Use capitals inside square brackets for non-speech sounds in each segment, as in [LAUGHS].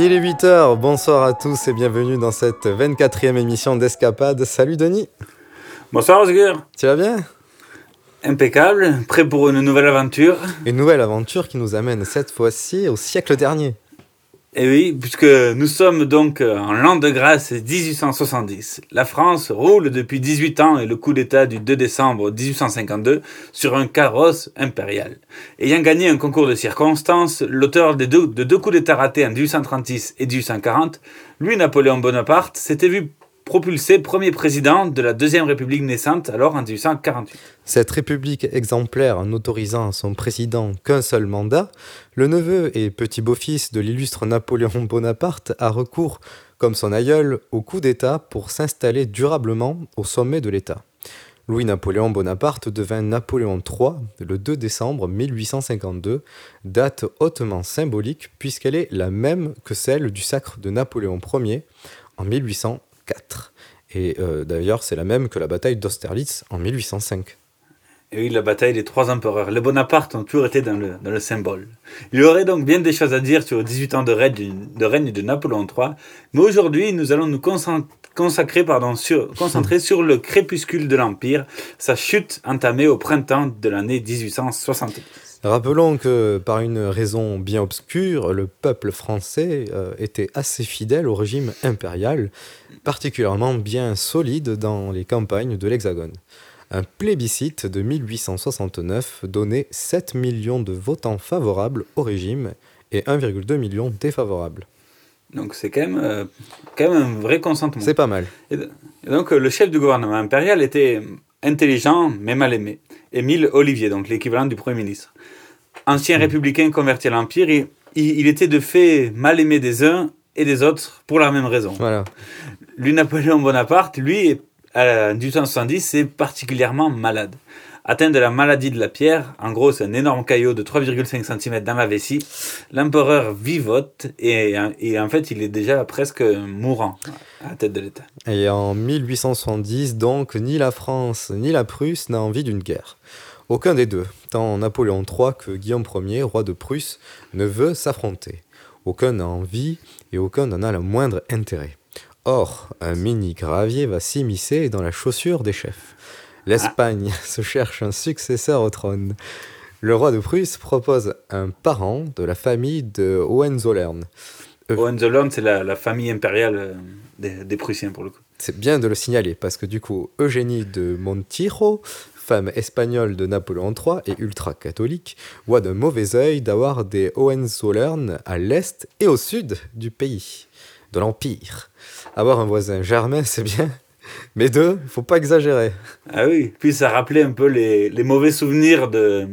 Il est 8h, bonsoir à tous et bienvenue dans cette 24e émission d'Escapade. Salut Denis. Bonsoir Osgur. Tu vas bien? Impeccable, prêt pour une nouvelle aventure. Une nouvelle aventure qui nous amène cette fois-ci au siècle dernier. Et eh oui, puisque nous sommes donc en l'an de grâce 1870. La France roule depuis 18 ans et le coup d'État du 2 décembre 1852 sur un carrosse impérial. Ayant gagné un concours de circonstances, l'auteur de deux, de deux coups d'État ratés en 1836 et 1840, lui, Napoléon Bonaparte, s'était vu propulsé premier président de la Deuxième République naissante, alors en 1848. Cette République exemplaire n'autorisant son président qu'un seul mandat, le neveu et petit beau-fils de l'illustre Napoléon Bonaparte a recours, comme son aïeul, au coup d'État pour s'installer durablement au sommet de l'État. Louis-Napoléon Bonaparte devint Napoléon III le 2 décembre 1852, date hautement symbolique puisqu'elle est la même que celle du sacre de Napoléon Ier en 1800 et euh, d'ailleurs, c'est la même que la bataille d'Austerlitz en 1805. Et oui, la bataille des trois empereurs. Les Bonaparte ont toujours été dans le, symbole. Il y aurait donc bien des choses à dire sur les 18 ans de règne, de, règne de Napoléon III, mais aujourd'hui, nous allons nous consacrer, pardon, sur, concentrer sur le crépuscule de l'Empire, sa chute entamée au printemps de l'année 1870. Rappelons que, par une raison bien obscure, le peuple français euh, était assez fidèle au régime impérial, particulièrement bien solide dans les campagnes de l'Hexagone. Un plébiscite de 1869 donnait 7 millions de votants favorables au régime et 1,2 million défavorables. Donc c'est quand même, euh, quand même un vrai consentement. C'est pas mal. Et, donc le chef du gouvernement impérial était intelligent mais mal aimé. Émile Olivier, donc l'équivalent du Premier ministre. Ancien hmm. républicain converti à l'Empire, il, il, était de fait mal aimé des uns et des autres pour la même raison. Voilà. Lui, Napoléon Bonaparte, lui, en 1870, est particulièrement malade. Atteint de la maladie de la pierre, en gros c'est un énorme caillot de 3,5 cm dans la vessie, l'empereur vivote et, en fait il est déjà presque mourant à la tête de l'État. Et en 1870, donc, ni la France ni la Prusse n'a envie d'une guerre. Aucun des deux, tant Napoléon III que Guillaume Ier, roi de Prusse, ne veut s'affronter. Aucun n'a envie et aucun n'en a le moindre intérêt. Or, un mini gravier va s'immiscer dans la chaussure des chefs. L'Espagne [LAUGHS] se cherche un successeur au trône. Le roi de Prusse propose un parent de la famille de Hohenzollern. Hohenzollern, c'est la, famille impériale euh, des, des Prussiens pour le coup. C'est bien de le signaler parce que du coup, Eugénie de Montijo femme espagnole de Napoléon III et ultra-catholique, voit d'un mauvais œil d'avoir des Hohenzollern à l'est et au sud du pays, de l'Empire. Avoir un voisin germain, c'est bien, mais deux, faut pas exagérer. Ah oui, puis ça rappelait un peu les, les mauvais souvenirs de,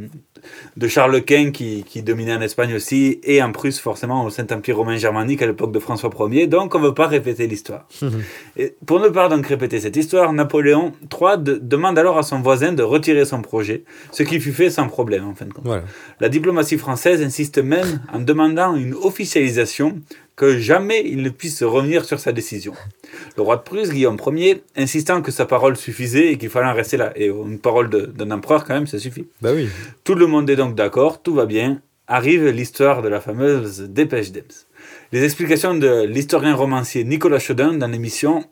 de Charles Quint qui, qui, dominait en Espagne aussi, et en Prusse forcément au Saint-Empire romain germanique à l'époque de François Ier, donc on ne veut pas répéter l'histoire. [LAUGHS] et pour ne pas donc répéter cette histoire, Napoléon III demande alors à son voisin de retirer son projet, ce qui fut fait sans problème en fin de compte. La diplomatie française insiste même en demandant une officialisation que jamais il ne puisse revenir sur sa décision. Le roi de Prusse, Guillaume Ier, insistant que sa parole suffisait et qu'il fallait en rester là. Et une parole d'un empereur, quand même, ça suffit. Bah oui. Tout le monde est donc d'accord, tout va bien. Arrive l'histoire de la fameuse dépêche d'Ems. Les explications de l'historien romancier Nicolas Chaudin dans l'émission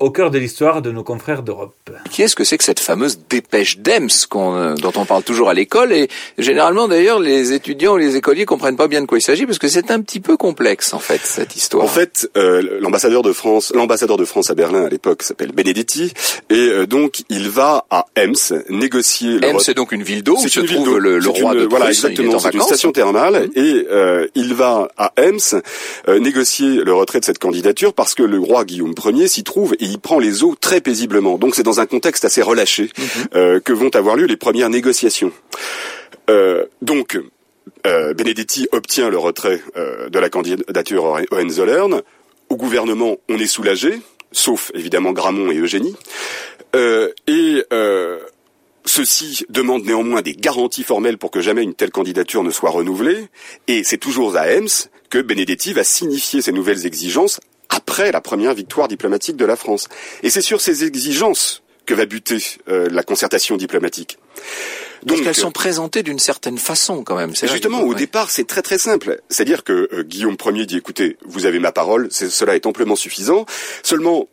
au cœur de l'histoire de nos confrères d'Europe. Qu'est-ce que c'est que cette fameuse dépêche d'Ems qu'on, euh, dont on parle toujours à l'école et généralement d'ailleurs les étudiants ou les écoliers comprennent pas bien de quoi il s'agit parce que c'est un petit peu complexe en fait cette histoire. En fait, euh, l'ambassadeur de France, l'ambassadeur de France à Berlin à l'époque s'appelle Benedetti et euh, donc il va à Ems négocier. Ems c'est donc une ville d'eau où se une ville trouve d'eau. le, roi une- de voilà Prusse. il est exactement en c'est une station thermale Mhm. et euh, il va à Ems euh, négocier le retrait de cette candidature parce que le roi Guillaume Ier s'y trouve et il prend les eaux très paisiblement. Donc c'est dans un contexte assez relâché euh, que vont avoir lieu les premières négociations. Euh, donc euh, Benedetti obtient le retrait de la candidature Hohenzollern. Au gouvernement, on est soulagé, sauf évidemment Gramont et Eugénie. Et ceux-ci demandent néanmoins des garanties formelles pour que jamais une telle candidature ne soit renouvelée. Et c'est toujours à Ems que Benedetti va signifier ces nouvelles exigences après la première victoire diplomatique de la France. Et c'est sur ces exigences que va buter euh, la concertation diplomatique. Parce qu'elles sont présentées d'une certaine façon quand même. C'est Et vrai justement, au départ, c'est très très simple. C'est-à-dire que euh, Guillaume Ier dit écoutez, vous avez ma parole, c'est- cela est amplement suffisant. Seulement,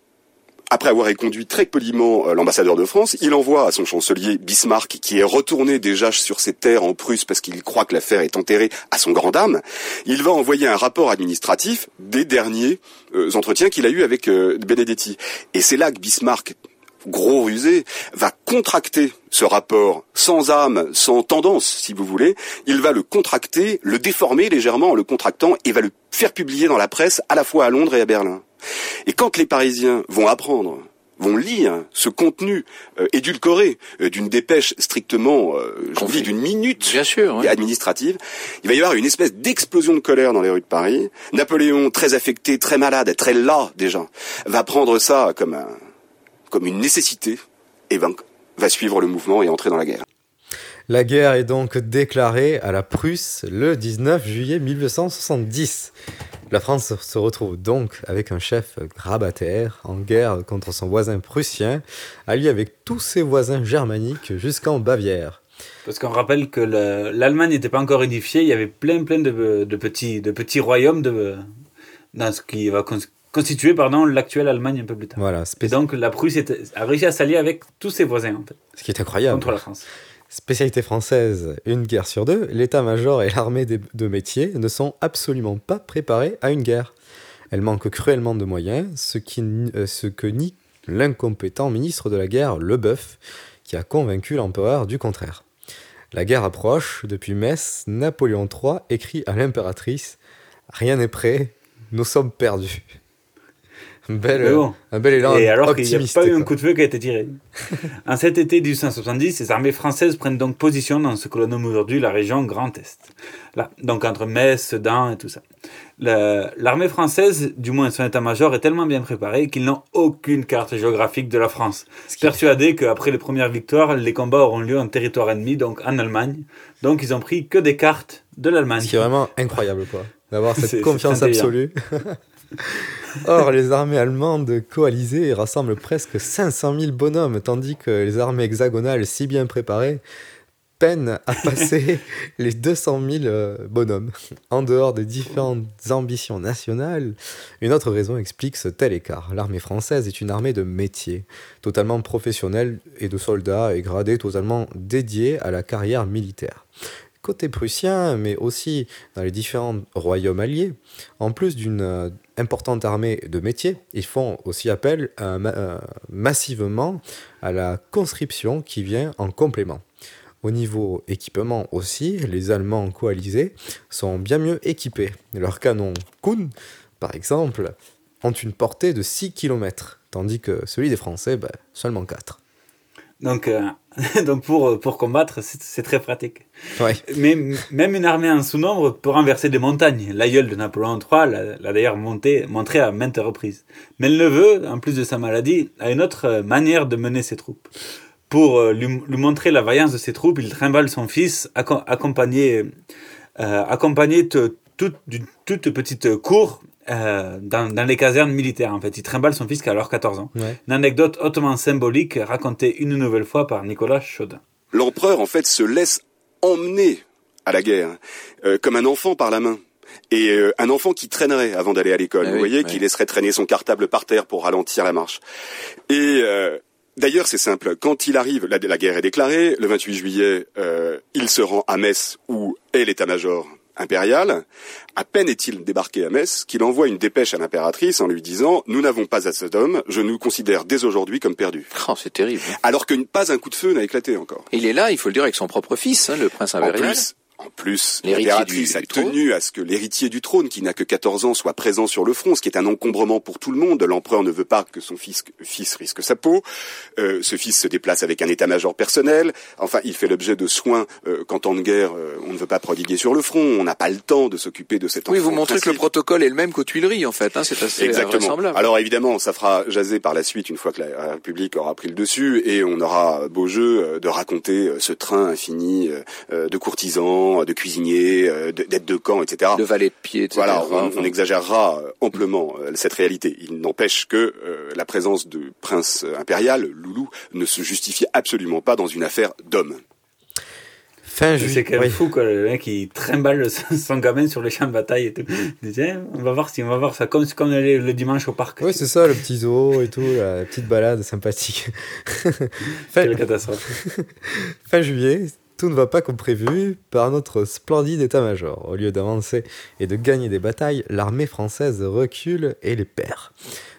après avoir éconduit très poliment euh, l'ambassadeur de France, il envoie à son chancelier Bismarck, qui est retourné déjà sur ses terres en Prusse parce qu'il croit que l'affaire est enterrée à son grand dame, il va envoyer un rapport administratif des derniers euh, entretiens qu'il a eus avec euh, Benedetti. Et c'est là que Bismarck gros rusé, va contracter ce rapport sans âme, sans tendance, si vous voulez. Il va le contracter, le déformer légèrement en le contractant et va le faire publier dans la presse à la fois à Londres et à Berlin. Et quand les Parisiens vont apprendre vont lire ce contenu euh, édulcoré euh, d'une dépêche strictement, euh, je vous dis, d'une minute Bien sûr, ouais. administrative, il va y avoir une espèce d'explosion de colère dans les rues de Paris. Napoléon, très affecté, très malade, très las déjà, va prendre ça comme un, comme une nécessité et va, va suivre le mouvement et entrer dans la guerre. La guerre est donc déclarée à la Prusse le 19 juillet 1870. La France se retrouve donc avec un chef grabataire en guerre contre son voisin prussien, allié avec tous ses voisins germaniques jusqu'en Bavière. Parce qu'on rappelle que le- l'Allemagne n'était pas encore unifiée, il y avait plein plein de, de petits, de petits royaumes de, dans ce qui va cons- constituer pardon, l'actuelle Allemagne un peu plus tard. Voilà, Et donc la Prusse était- a réussi à s'allier avec tous ses voisins en fait, ce qui est incroyable. contre la France. Spécialité française, une guerre sur deux, l'état-major et l'armée de métier ne sont absolument pas préparés à une guerre. Elle manque cruellement de moyens, ce, euh, ce que nie l'incompétent ministre de la guerre, Leboeuf, qui a convaincu l'empereur du contraire. La guerre approche, depuis Metz, Napoléon III écrit à l'impératrice Rien n'est prêt, nous sommes perdus. Un bel, Mais bon. un bel élan Et alors qu'il n'y a pas eu un coup de feu qui a été tiré. [LAUGHS] en cet été 1870, les armées françaises prennent donc position dans ce que l'on nomme aujourd'hui la région Grand Est. Là, donc entre Metz, Sedan et tout ça. L'armée française, du moins son état-major, est tellement bien préparée qu'ils n'ont aucune carte géographique de la France. Persuadés qu'après les premières victoires, les combats auront lieu en territoire ennemi, donc en Allemagne. Donc ils ont pris que des cartes de l'Allemagne. Ce qui est vraiment incroyable, quoi. D'avoir [LAUGHS] cette confiance absolue. [LAUGHS] Or, les armées allemandes coalisées rassemblent presque 500 000 bonhommes, tandis que les armées hexagonales, si bien préparées, peinent à passer [LAUGHS] les 200 000 euh, bonhommes. En dehors des différentes ambitions nationales, une autre raison explique ce tel écart. L'armée française est une armée de métier, totalement professionnelle et de soldats et gradés totalement dédiés à la carrière militaire côté prussien, mais aussi dans les différents royaumes alliés, en plus d'une euh, importante armée de métier, ils font aussi appel euh, euh, massivement à la conscription qui vient en complément. Au niveau équipement aussi, les Allemands coalisés sont bien mieux équipés. Leurs canons Kuhn, par exemple, ont une portée de 6 km, tandis que celui des Français, ben, seulement 4. Donc, [LAUGHS] donc pour, pour combattre, c'est très pratique. Ouais. Mais même une armée en sous-nombre peut renverser des montagnes. L'aïeul de Napoléon III l'a d'ailleurs montré à maintes reprises. Mais le neveu, en plus de sa maladie, a une autre manière de mener ses troupes. Pour euh, lui, lui montrer la vaillance de ses troupes, il trimballe son fils, acco- accompagné, euh, accompagné de toute- d'une toute petite cour euh, dans, dans les casernes militaires. En fait, il trimballe son fils qui a alors 14 ans. Ouais. Une anecdote hautement symbolique racontée une nouvelle fois par Nicolas Chaudin. L'empereur, en fait, se laisse emmener à la guerre, euh, comme un enfant par la main. Et euh, un enfant qui traînerait avant d'aller à l'école, Ah vous oui, voyez, oui. qui laisserait traîner son cartable par terre pour ralentir la marche. Et euh, d'ailleurs, c'est simple. Quand il arrive, la, la guerre est déclarée. Le 28 juillet, euh, il se rend à Metz, où est l'état-major impérial. À peine est-il débarqué à Metz qu'il envoie une dépêche à l'impératrice en lui disant "Nous n'avons pas assez d'hommes. Je nous considère dès aujourd'hui comme perdus." Oh, c'est terrible. Alors que pas un coup de feu n'a éclaté encore. Il est là, il faut le dire, avec son propre fils, hein, le prince En impérial. plus, en plus, L'héritier l'impératrice du- a trône. tenu à ce que l'héritier du trône, qui n'a que 14 ans, soit présent sur le front, ce qui est un encombrement pour tout le monde. L'empereur ne veut pas que son fils, fils risque sa peau. Euh, ce fils se déplace avec un état-major personnel. Enfin, il fait l'objet de soins euh, qu'en temps de guerre, euh, on ne veut pas prodiguer sur le front. On n'a pas le temps de s'occuper de cet Oui, enfant. vous montrez que le protocole est le même qu'aux Tuileries, en fait. Hein, c'est assez Exactement. vraisemblable. Alors évidemment, ça fera jaser par la suite une fois que la République aura pris le dessus et on aura beau jeu euh, de raconter euh, ce train infini euh, de courtisans, de cuisiniers, euh, de- d'aides de camp, etc. de valet de pied, etc. Voilà, on, exagérera euh, amplement euh, cette réalité. Il n'empêche que euh, la présence de prince euh, impérial, Loulou, ne se justifie absolument pas dans une affaire d'homme. Fin C'est juillet. quand même oui. fou, quoi, le mec il trimballe [LAUGHS] son gamin sur le champ de bataille et tout. Il dit, Tiens, on va voir si on va voir ça comme, comme le, le dimanche au parc. Ouais, c'est ça, le petit zoo et tout, la petite balade sympathique. [LAUGHS] fin, Quelle catastrophe. [LAUGHS] fin juillet, tout ne va pas comme prévu par notre splendide état-major. Au lieu d'avancer et de gagner des batailles, l'armée française recule et les perd.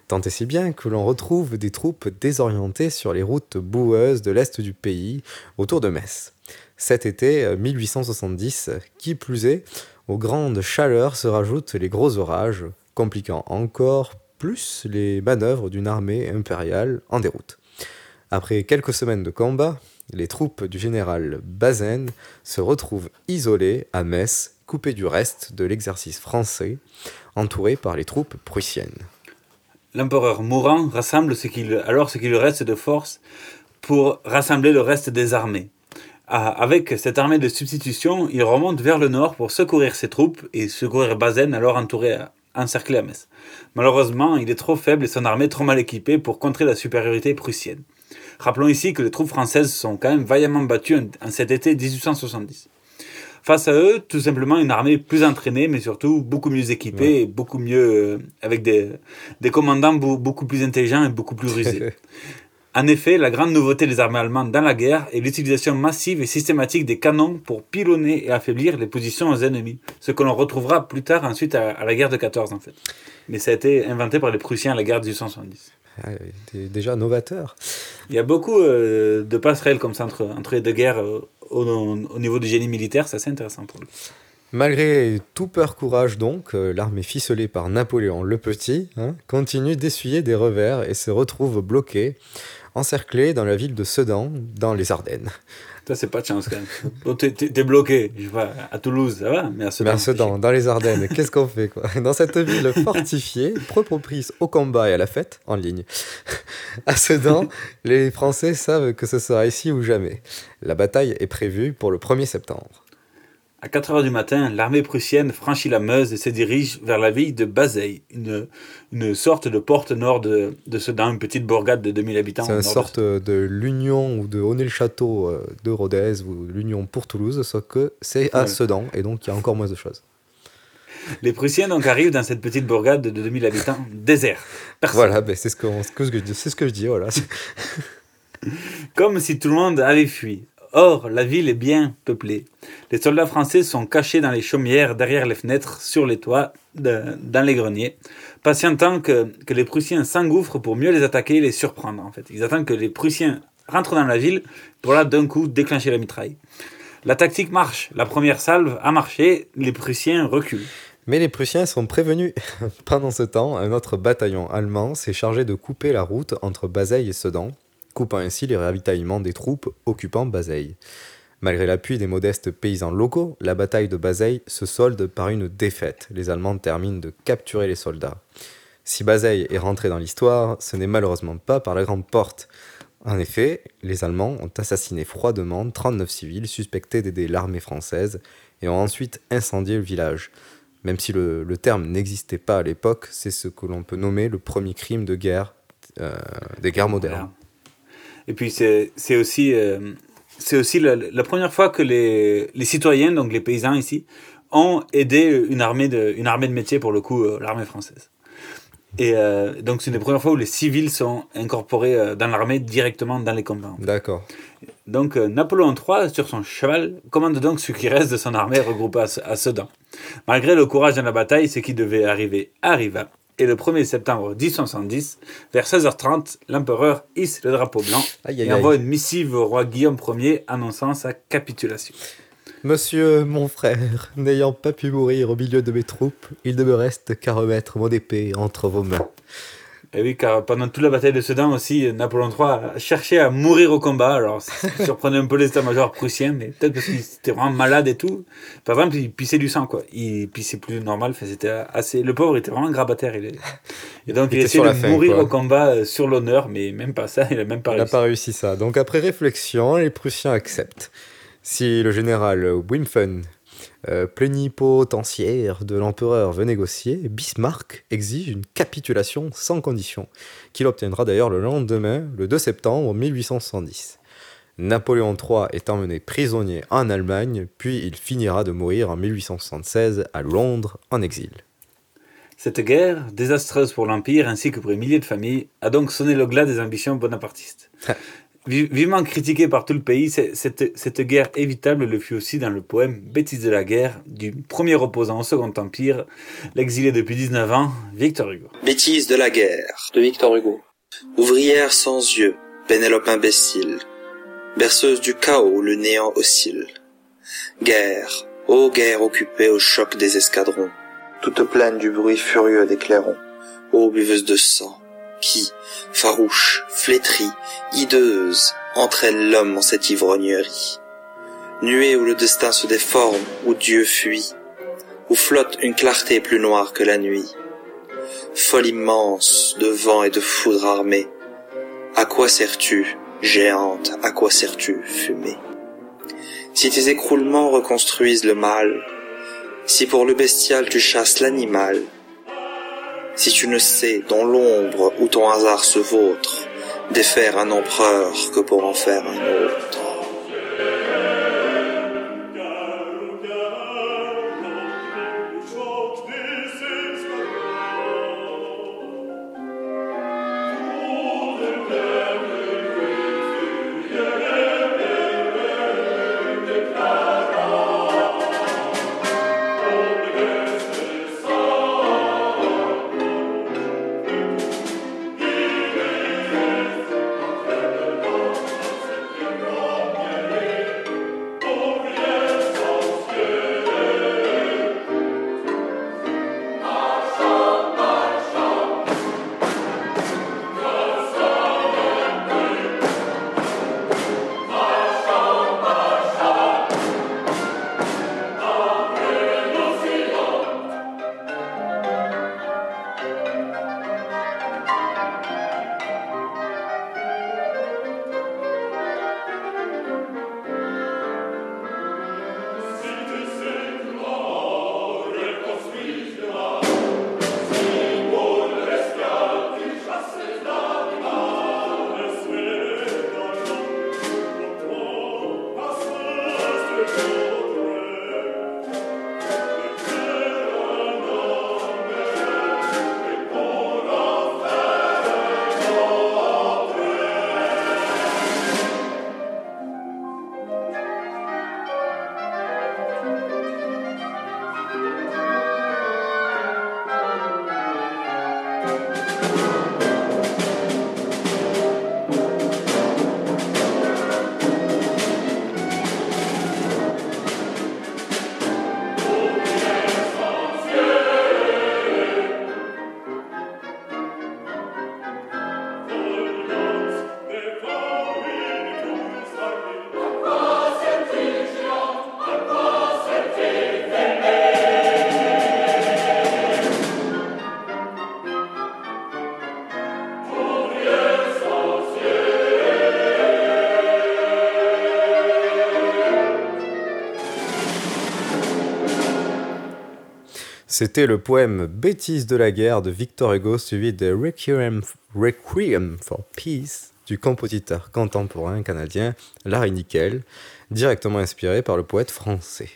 Tant et si bien que l'on retrouve des troupes désorientées sur les routes boueuses de l'est du pays, autour de Metz. Cet été euh, 1870, qui plus est, aux grandes chaleurs se rajoutent les gros orages, compliquant encore plus les manœuvres d'une armée impériale en déroute. Après quelques semaines de combat, les troupes du général Bazaine se retrouvent isolées à Metz, coupées du reste de l'exercice français, entourées par les troupes prussiennes. L'empereur mourant rassemble qu'il, alors ce qui lui reste de force pour rassembler le reste des armées. Ah, Avec cette armée de substitution, il remonte vers le nord pour secourir ses troupes et secourir Bazaine alors entouré, encerclé à Metz. Malheureusement, il est trop faible et son armée trop mal équipée pour contrer la supériorité prussienne. Rappelons ici que les troupes françaises sont quand même vaillamment battues en, cet été 1870. Face à eux, tout simplement une armée plus entraînée, mais surtout beaucoup mieux équipée et beaucoup mieux euh, avec des, des commandants beau- beaucoup plus intelligents et beaucoup plus rusés. [LAUGHS] En effet, la grande nouveauté des armées allemandes dans la guerre est l'utilisation massive et systématique des canons pour pilonner et affaiblir les positions aux ennemis, ce que l'on retrouvera plus tard ensuite à, à la guerre de 14 en fait. Mais ça a été inventé par les Prussiens à la guerre de 1870. Déjà novateur. Il y a beaucoup euh, de passerelles comme ça entre, entre les deux guerres euh, au, au niveau du génie militaire, c'est assez intéressant pour lui. Malgré tout peur courage donc, euh, l'armée ficelée par Napoléon le Petit hein, continue d'essuyer des revers et se retrouve bloquée, encerclée dans la ville de Sedan, dans les Ardennes. Toi, c'est pas de chance quand même. T'es- bloqué, je sais pas, à Toulouse, ça va, mais à Sedan. Mais à Sedan, dans les Ardennes, [LAUGHS] qu'est-ce qu'on fait quoi? Dans cette ville fortifiée, propice au combat et à la fête, en ligne. [LAUGHS] À Sedan, les Français savent que ce sera ici ou jamais. La bataille est prévue pour le 1er septembre. À 4 heures du matin, l'armée prussienne franchit la Meuse et se dirige vers la ville de Bazeille, une, une sorte de porte nord de, de Sedan, une petite bourgade de 2000 habitants. C'est une de sorte de l'Union ou de Honnay-le-Château euh, de Rodez ou l'Union pour Toulouse, sauf que c'est à Ouais. Sedan et donc il y a encore moins de choses. Les Prussiens donc arrivent dans cette petite bourgade de 2000 habitants, [LAUGHS] désert. Personne. Voilà, ben, c'est ce, que je dis- c'est ce que je dis, voilà. Comme si tout le monde avait fui. Or, la ville est bien peuplée. Les soldats français sont cachés dans les chaumières, derrière les fenêtres, sur les toits, dans les greniers, patientant que, que les Prussiens s'engouffrent pour mieux les attaquer et les surprendre. En fait, ils attendent que les Prussiens rentrent dans la ville pour là d'un coup déclencher la mitraille. La tactique marche. La première salve a marché. Les Prussiens reculent. Mais les Prussiens sont prévenus. [LAUGHS] Pendant ce temps, un autre bataillon allemand s'est chargé de couper la route entre Bazeille et Sedan, coupant ainsi les ravitaillements des troupes occupant Bazeille. Malgré l'appui des modestes paysans locaux, la bataille de Bazeille se solde par une défaite. Les Allemands terminent de capturer les soldats. Si Bazeille est rentré dans l'histoire, ce n'est malheureusement pas par la grande porte. En effet, les Allemands ont assassiné froidement 39 civils suspectés d'aider l'armée française et ont ensuite incendié le village. Même si le, terme n'existait pas à l'époque, c'est ce que l'on peut nommer le premier crime de guerre euh, des guerres modernes. Et puis c'est aussi, euh, c'est aussi la, la première fois que les, les citoyens, donc les paysans ici, ont aidé une armée de, une armée de métier, pour le coup, euh, l'armée française. Et euh, donc, c'est une des premières fois où les civils sont incorporés dans l'armée directement dans les combats. D'accord. Donc, Napoléon III, sur son cheval, commande donc ce qui reste de son armée regroupée à, à Sedan. Malgré le courage dans la bataille, ce qui devait arriver arriva. Et le 1er septembre 1070, vers 16h30, l'empereur hisse le drapeau blanc Aïe, aïe, et envoie aïe. une missive au roi Guillaume Ier annonçant sa capitulation. Monsieur mon frère, n'ayant pas pu mourir au milieu de mes troupes, il ne me reste qu'à remettre mon épée entre vos mains. Et oui, car pendant toute la bataille de Sedan aussi, Napoléon III a cherché à mourir au combat. Alors, ça [LAUGHS] surprenait un peu l'état-major prussien, mais peut-être parce qu'il était vraiment malade et tout. Par exemple, il pissait du sang, quoi. Il pissait plus normal. Enfin, c'était assez. Le pauvre était vraiment grabataire. Il est... Et donc, Il il, était essayait de fin, mourir quoi. au combat euh, sur l'honneur, mais même pas ça. Il a même pas Il n'a réussi. pas réussi ça. Donc après réflexion, les Prussiens acceptent. Si le général Wimpfen, euh, plénipotentiaire de l'empereur, veut négocier, Bismarck exige une capitulation sans condition, qu'il obtiendra d'ailleurs le lendemain, le 2 septembre 1870. Napoléon III est emmené prisonnier en Allemagne, puis il finira de mourir en 1876 à Londres en exil. Cette guerre, désastreuse pour l'Empire ainsi que pour les milliers de familles, a donc sonné le glas des ambitions bonapartistes. [LAUGHS] Vi- Vivement critiquée par tout le pays, cette, guerre évitable le fut aussi dans le poème Bêtise de la guerre du premier opposant au Second Empire, l'exilé depuis 19 ans, Victor Hugo. Bêtise de la guerre de Victor Hugo. Ouvrière sans yeux, Pénélope imbécile, berceuse du chaos le néant oscille. Guerre, ô guerre occupée au choc des escadrons, toute pleine du bruit furieux des clairons, ô buveuse de sang, qui, farouche, flétrie, hideuse, entraîne l'homme en cette ivrognerie. Nuée où le destin se déforme, où Dieu fuit, où flotte une clarté plus noire que la nuit. Folle immense de vent et de foudre armée, à quoi sers-tu, géante, à quoi sers-tu, fumée? Si tes écroulements reconstruisent le mal, si pour le bestial tu chasses l'animal, si tu ne sais dans l'ombre où ton hasard se vautre, défaire un empereur que pour en faire un autre. C'était le poème Bêtise de la guerre de Victor Hugo suivi de Requiem, Requiem for Peace du compositeur contemporain canadien Larry Nickel, directement inspiré par le poète français.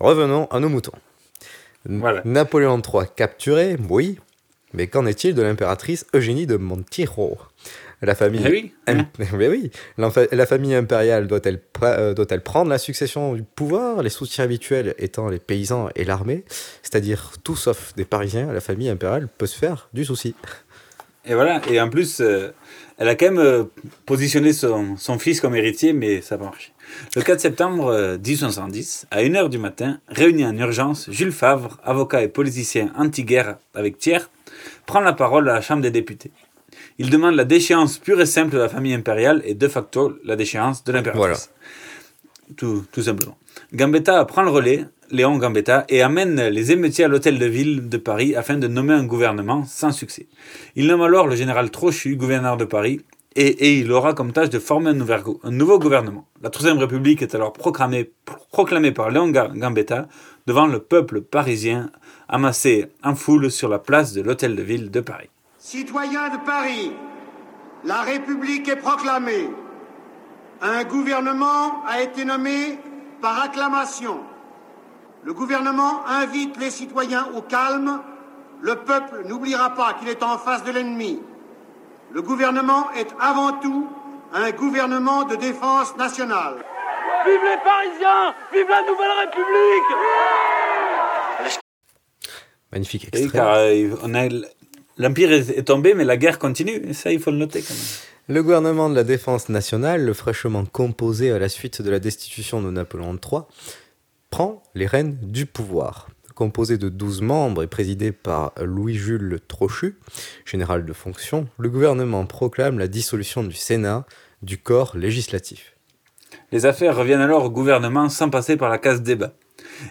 Revenons à nos moutons. Napoléon III capturé, oui, mais qu'en est-il de l'impératrice Eugénie de Montijo la famille, Eh oui, Im- [LAUGHS] Mais oui. La famille impériale doit-elle pre- euh, doit-elle prendre la succession du pouvoir, les soutiens habituels étant les paysans et l'armée, c'est-à-dire tout sauf des Parisiens, la famille impériale peut se faire du souci. Et voilà, et en plus, euh, elle a quand même euh, positionné son, son fils comme héritier, mais ça n'a pas marché. Le 4 septembre euh, 1870, à 1h du matin, réuni en urgence, Jules Favre, avocat et politicien anti-guerre avec Thiers, prend la parole à la Chambre des députés. Il demande la déchéance pure et simple de la famille impériale et de facto la déchéance de l'impératrice. Tout, tout simplement. Gambetta prend le relais, Léon Gambetta, et amène les émeutiers à l'hôtel de ville de Paris afin de nommer un gouvernement sans succès. Il nomme alors le général Trochu, gouverneur de Paris, et, et il aura comme tâche de former un, nouvel go- un nouveau gouvernement. La Troisième République est alors proclamée, proclamée par Léon Ga- Gambetta devant le peuple parisien amassé en foule sur la place de l'hôtel de ville de Paris. Citoyens de Paris, la République est proclamée. Un gouvernement a été nommé par acclamation. Le gouvernement invite les citoyens au calme. Le peuple n'oubliera pas qu'il est en face de l'ennemi. Le gouvernement est avant tout un gouvernement de défense nationale. Vive les Parisiens Vive la Nouvelle République Magnifique extrait. car euh, on a- l'Empire est, tombé, mais la guerre continue. Et ça, il faut le noter quand même. Le gouvernement de la défense nationale, le fraîchement composé à la suite de la destitution de Napoléon III, prend les rênes du pouvoir. Composé de 12 membres et présidé par Louis-Jules Trochu, général de fonction, le gouvernement proclame la dissolution du Sénat, du corps législatif. Les affaires reviennent alors au gouvernement sans passer par la case débat.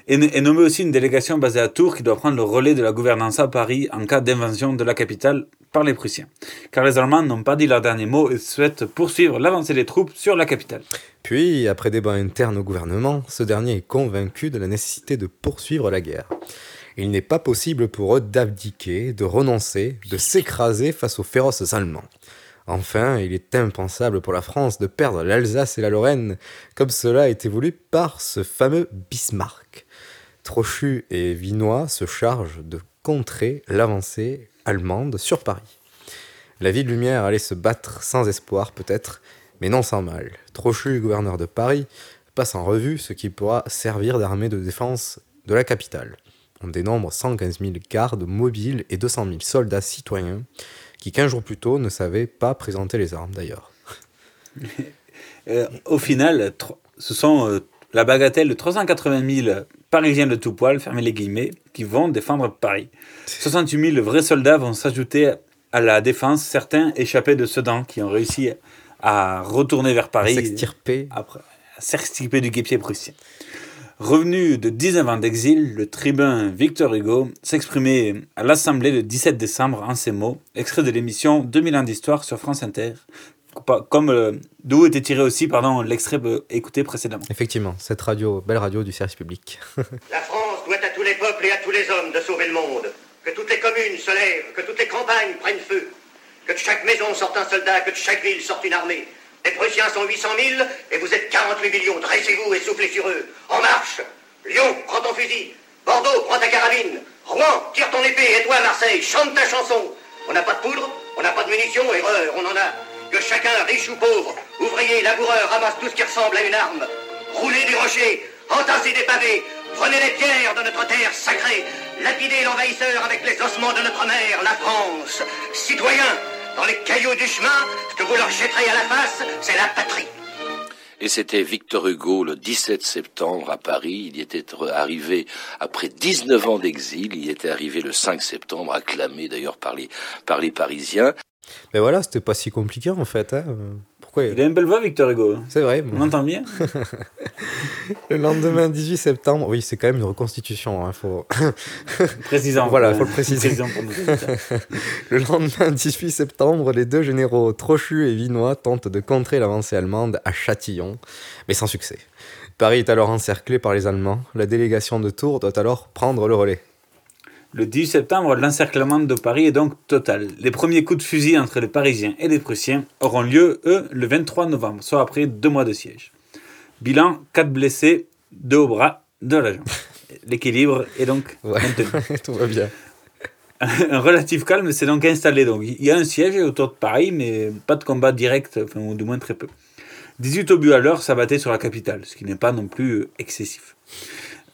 Et, et aussi une délégation basée à Tours qui doit prendre le relais de la gouvernance à Paris en cas d'invasion de la capitale par les Prussiens. Car les Allemands n'ont pas dit leur dernier mot et souhaitent poursuivre l'avancée des troupes sur la capitale. Puis, après débat interne au gouvernement, ce dernier est convaincu de la nécessité de poursuivre la guerre. Il n'est pas possible pour eux d'abdiquer, de renoncer, de s'écraser face aux féroces Allemands. Enfin, il est impensable pour la France de perdre l'Alsace et la Lorraine, comme cela a été voulu par ce fameux Bismarck. Trochu et Vinois se chargent de contrer l'avancée allemande sur Paris. La ville lumière allait se battre sans espoir peut-être, mais non sans mal. Trochu, gouverneur de Paris, passe en revue ce qui pourra servir d'armée de défense de la capitale. On dénombre 115 000 gardes mobiles et 200 000 soldats citoyens qui 15 jours plus tôt ne savaient pas présenter les armes d'ailleurs. [LAUGHS] Euh, au final, ce sont euh, la bagatelle de 380 000 Parisiens de tout poil, fermez les guillemets, qui vont défendre Paris. 68 000 vrais soldats vont s'ajouter à la défense, certains échappés de Sedan qui ont réussi à retourner vers Paris. S'extirper. Après, s'extirper du guépier prussien. Revenu de 19 ans d'exil, le tribun Victor Hugo s'exprimait à l'Assemblée le 17 décembre en ces mots, extrait de l'émission 2000 ans d'histoire sur France Inter, comme euh, d'où était tiré aussi pardon l'extrait écouté précédemment. Effectivement, cette radio, belle radio du service public. [LAUGHS] La France doit à tous les peuples et à tous les hommes de sauver le monde. Que toutes les communes se lèvent, que toutes les campagnes prennent feu. Que de chaque maison sorte un soldat, que de chaque ville sorte une armée. Les Prussiens sont 800 000 et vous êtes 48 millions. Dressez-vous et soufflez sur eux. En marche Lyon, prends ton fusil. Bordeaux, prends ta carabine. Rouen, tire ton épée. Et toi, Marseille, chante ta chanson. On n'a pas de poudre, on n'a pas de munitions, erreur, on en a. Que chacun, riche ou pauvre, ouvrier, laboureur, ramasse tout ce qui ressemble à une arme. Roulez des rochers, entassez des pavés, prenez les pierres de notre terre sacrée, lapidez l'envahisseur avec les ossements de notre mère, la France. Citoyens, dans les cailloux du chemin, ce que vous leur jetterez à la face, c'est la patrie. Et c'était Victor Hugo le 17 septembre à Paris. Il y était arrivé après 19 ans d'exil. Il y était arrivé le 5 septembre, acclamé d'ailleurs par les, par les Parisiens. Mais voilà, c'était pas si compliqué en fait. hein. Pourquoi Il a une belle voix, Victor Hugo. C'est vrai. On entend bien. [LAUGHS] le lendemain 18 septembre, oui, c'est quand même une reconstitution. Hein, faut... [LAUGHS] Précisant. voilà, pour- faut le préciser. pour nous [LAUGHS] le lendemain 18 septembre, les deux généraux Trochu et Vinois tentent de contrer l'avancée allemande à Châtillon, mais sans succès. Paris est alors encerclé par les Allemands. La délégation de Tours doit alors prendre le relais. Le 18 septembre, l'encerclement de Paris est donc total. Les premiers coups de fusil entre les Parisiens et les Prussiens auront lieu, eux, le 23 novembre, soit après deux mois de siège. Bilan 4 blessés, 2 au bras, 2 à la jambe. [LAUGHS] l'équilibre est donc Ouais, maintenu. [LAUGHS] tout va bien. un relatif calme s'est donc installé. Donc, il y a un siège autour de Paris, mais pas de combat direct, enfin, ou du moins très peu. 18 obus à l'heure s'abattaient sur la capitale, ce qui n'est pas non plus excessif.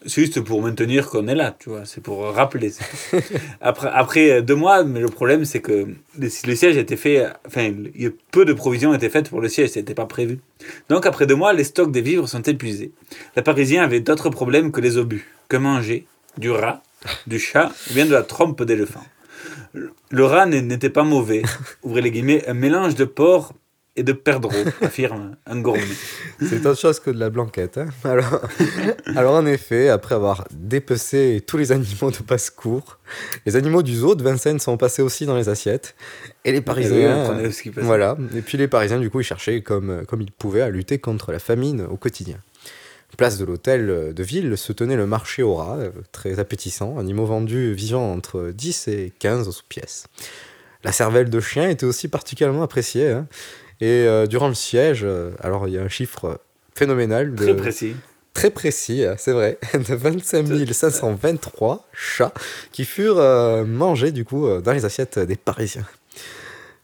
C'est juste pour maintenir qu'on est là, tu vois, c'est pour rappeler. [LAUGHS] Après, après deux mois, mais le problème c'est que le, le siège était fait, enfin, peu de provisions étaient faites pour le siège, c'était pas prévu. Donc après deux mois, les stocks des vivres sont épuisés. Les Parisiens avaient d'autres problèmes que les obus, que manger, du rat, du chat? Ou bien de la trompe d'éléphant? Le- rat n'était pas mauvais, [LAUGHS] ouvrez les guillemets, un mélange de porc et de perdreau, affirme un gourmet. [LAUGHS] C'est autre chose que de la blanquette. hein. [LAUGHS] Alors, alors, en effet, après avoir dépecé tous les animaux de passe-cour, les animaux du zoo de Vincennes sont passés aussi dans les assiettes. Et les Parisiens. prenait ce qui voilà. Et puis les Parisiens, du coup, ils cherchaient comme, comme ils pouvaient à lutter contre la famine au quotidien. Place de l'hôtel de ville se tenait le marché aux rats, euh, très appétissant, animaux vendus vivant entre 10 et 15 sous pièce. La cervelle de chien était aussi particulièrement appréciée. hein. Et euh, durant le siège, euh, alors il y a un chiffre phénoménal. De, Très précis. Très précis, euh, c'est vrai, [LAUGHS] de 25 523 chats qui furent euh, mangés du coup euh, dans les assiettes des Parisiens.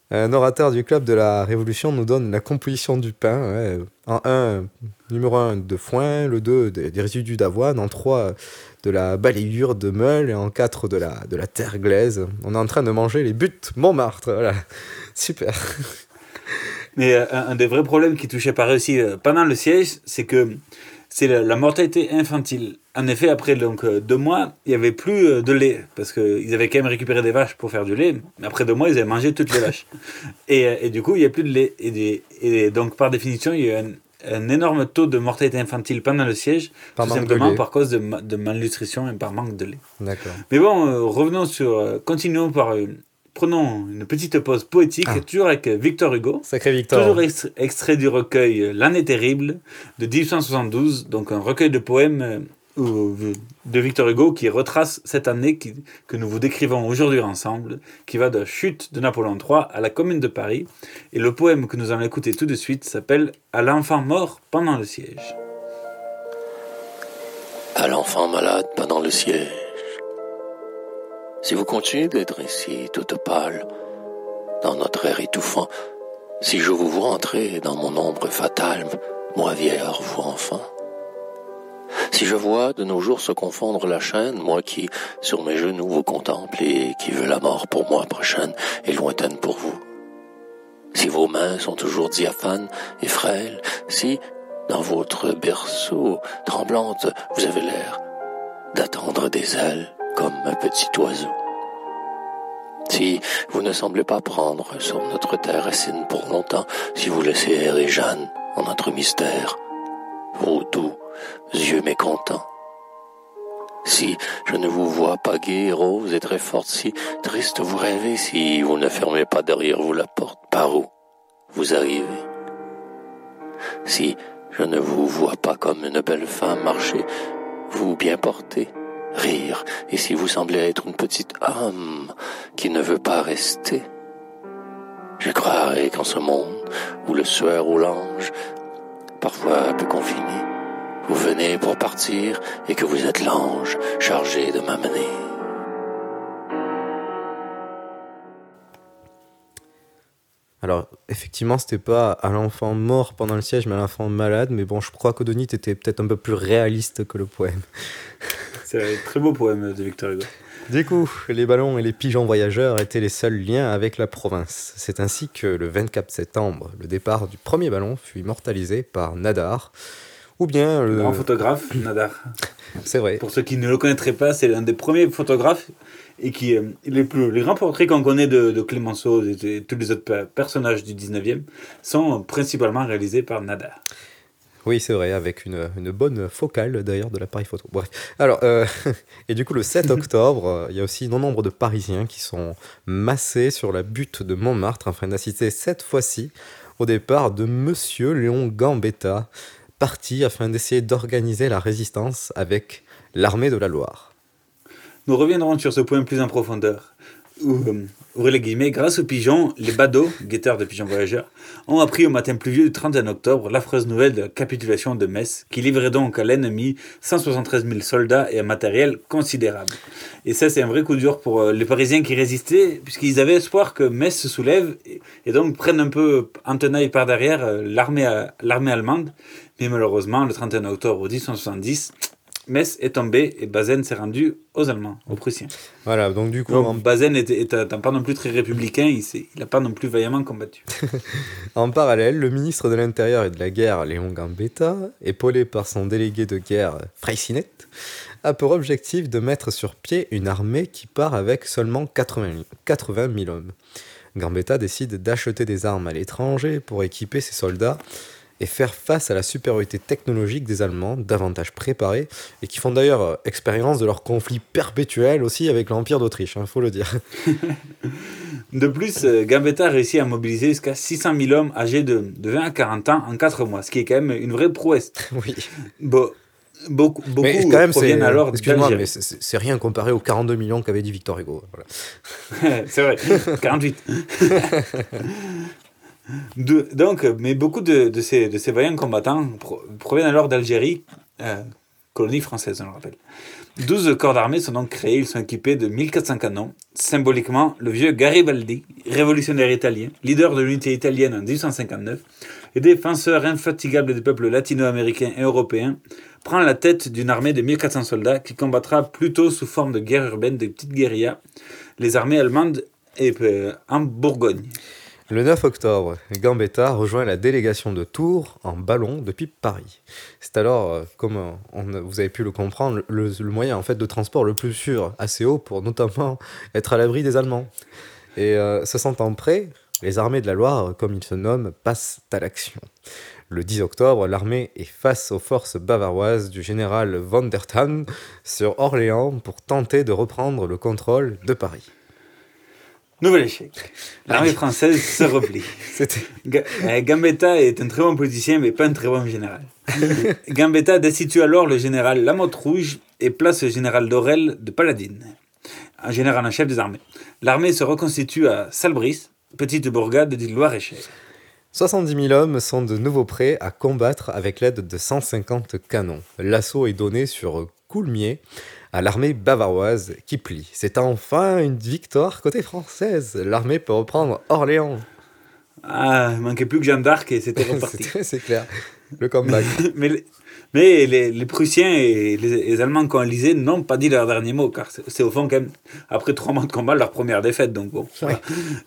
Un orateur du club de la Révolution nous donne la composition du pain. ouais. En 1, numéro 1 de foin, le 2 des, des résidus d'avoine, en 3 de la balayure de meule et en 4 de la, de la terre glaise. On est en train de manger les buttes Montmartre, voilà. Super. [LAUGHS] Mais euh, un, un des vrais problèmes qui touchait Paris aussi euh, pendant le siège, c'est que c'est la, la mortalité infantile. En effet, après donc, euh, deux mois, il n'y avait plus de lait, parce qu'ils avaient quand même récupéré des vaches pour faire du lait, mais après deux mois, ils avaient mangé toutes les vaches. [LAUGHS] Et, et du coup, il n'y a plus de lait. Et, des- et donc, par définition, il y a eu un, un énorme taux de mortalité infantile pendant le siège, Par tout simplement par cause de, de malnutrition et par manque de lait. D'accord. Mais bon, revenons sur. continuons par. Euh, prenons une petite pause poétique, Ah. toujours avec euh, Victor Hugo. Sacré Victor. Toujours extrait, extrait du recueil euh, L'année terrible de 1872, donc un recueil de poèmes euh, ou- de Victor Hugo qui retrace cette année qui- que nous vous décrivons aujourd'hui ensemble, qui va de la chute de Napoléon III à la Commune de Paris. Et le poème que nous allons écouter tout de suite s'appelle À l'enfant mort pendant le siège. à l'enfant malade pendant le siège. Si vous continuez d'être ici, toute pâle, dans notre air étouffant, si je vous vois entrer dans mon ombre fatale, moi vieillard, vous enfant, si je vois de nos jours se confondre la chaîne, moi qui, sur mes genoux, vous contemple et qui veux la mort pour moi prochaine et lointaine pour vous, si vos mains sont toujours diaphanes et frêles, si, dans votre berceau tremblante, vous avez l'air d'attendre des ailes comme un petit oiseau. Si vous ne semblez pas prendre sur notre terre racine pour longtemps, si vous laissez errer Jeanne en notre mystère, vos doux yeux mécontents. Si je ne vous vois pas gai, rose et très forte, si triste vous rêvez, si vous ne fermez pas derrière vous la porte, par où vous arrivez? Si je ne vous vois pas comme une belle femme marcher, vous bien porter, rire, et si vous semblez être une petite âme qui ne veut pas rester, je croirais qu'en ce monde où le sueur ou l'ange, parfois peu confiné, vous venez pour partir et que vous êtes l'ange chargé de m'amener. Alors, effectivement, c'était pas à l'enfant mort pendant le siège, mais à l'enfant malade. Mais bon, je crois qu'Odonite était peut-être un peu plus réaliste que le poème. [LAUGHS] C'est un très beau poème de Victor Hugo. Du coup, les ballons et les pigeons voyageurs étaient les seuls liens avec la province. C'est ainsi que le 24 septembre, le départ du premier ballon fut immortalisé par Nadar. Ou bien le. Grand photographe, Nadar. C'est vrai. Pour ceux qui ne le connaîtraient pas, c'est l'un des premiers photographes et qui euh, les plus les grands portraits qu'on connaît de, de Clémenceau et de tous les autres pe- personnages du 19e sont principalement réalisés par Nadar. Oui, c'est vrai, avec une, une bonne focale d'ailleurs de l'appareil photo. Bref. Alors, euh, [LAUGHS] et du coup, le 7 [LAUGHS] octobre, euh, il y a aussi non nombre de Parisiens qui sont massés sur la butte de Montmartre afin d'assister cette fois-ci au départ de Monsieur Léon Gambetta, parti afin d'essayer d'organiser la résistance avec l'armée de la Loire. Nous reviendrons sur ce point plus en profondeur. Euh, les guillemets, grâce aux pigeons, les badauds, guetteurs de pigeons voyageurs, ont appris au matin pluvieux du 31 octobre l'affreuse nouvelle de la capitulation de Metz, qui livrait donc à l'ennemi 173 000 soldats et un matériel considérable. Et ça, c'est un vrai coup dur pour euh, les Parisiens qui résistaient, puisqu'ils avaient espoir que Metz se soulève et, donc prenne un peu en tenaille par derrière l'armée euh, l'armée allemande. Mais malheureusement, le 31 octobre 1870, Metz est tombé et Bazaine s'est rendu aux Allemands, aux Prussiens. Voilà, donc du coup. Donc, en- Bazaine un- pas non plus très républicain, il n'a pas non plus vaillamment combattu. [LAUGHS] En parallèle, le ministre de l'Intérieur et de la Guerre, Léon Gambetta, épaulé par son délégué de guerre, Freycinet, a pour objectif de mettre sur pied une armée qui part avec seulement 80 000 80 000 hommes. Gambetta décide d'acheter des armes à l'étranger pour équiper ses soldats et faire face à la supériorité technologique des Allemands, davantage préparés, et qui font d'ailleurs euh, expérience de leur conflit perpétuel aussi avec l'Empire d'Autriche, il faut le dire. [LAUGHS] De plus, euh, Gambetta a réussi à mobiliser jusqu'à 600 000 hommes âgés de, de 20 à 40 ans en 4 mois, ce qui est quand même une vraie prouesse. [LAUGHS] Oui. Bon, beaucoup beaucoup Mais quand même, c'est, proviennent alors excuse-moi, mais c'est, rien comparé aux 42 millions qu'avait dit Victor Hugo. Voilà. [LAUGHS] c'est vrai, 48. Donc, mais beaucoup de, ces, vaillants combattants pro- proviennent alors d'Algérie, euh, colonie française, on le rappelle. 12 corps d'armée sont donc créés, ils sont équipés de 1400 canons. Symboliquement, le vieux Garibaldi, révolutionnaire italien, leader de l'unité italienne en 1859, et défenseur infatigable des peuples latino-américains et européens, prend la tête d'une armée de 1400 soldats qui combattra plutôt sous forme de guerre urbaine, de petites guérillas, les armées allemandes et, euh, en Bourgogne. Le 9 octobre, Gambetta rejoint la délégation de Tours en ballon depuis Paris. C'est alors, euh, comme euh, vous avez pu le comprendre, le, le moyen en fait de transport le plus sûr, assez haut pour notamment [LAUGHS] être à l'abri des Allemands. Et euh, se sentant prêts, les armées de la Loire, comme ils se nomment, passent à l'action. Le 10 octobre, l'armée est face aux forces bavaroises du général von der Tann sur Orléans pour tenter de reprendre le contrôle de Paris. Nouvel échec. L'armée française se replie. [LAUGHS] Euh, Gambetta est un très bon politicien, mais pas un très bon général. [LAUGHS] Gambetta destitue alors le général Lamotte Rouge et place le général Dorel de Paladine, un général en chef des armées. L'armée se reconstitue à Salbris, petite bourgade du Loir-et-Cher. 70 000 hommes sont de nouveau prêts à combattre avec l'aide de 150 canons. L'assaut est donné sur Coulmiers à l'armée bavaroise qui plie. C'est enfin une victoire côté française. L'armée peut reprendre Orléans. Ah, il manquait plus que Jeanne d'Arc et c'était [LAUGHS] reparti. C'est clair. Le comeback. [LAUGHS] mais les, mais les, les Prussiens et les, les Allemands coalisés n'ont pas dit leur dernier mot, car c'est au fond quand même, après trois mois de combat, leur première défaite. Donc bon.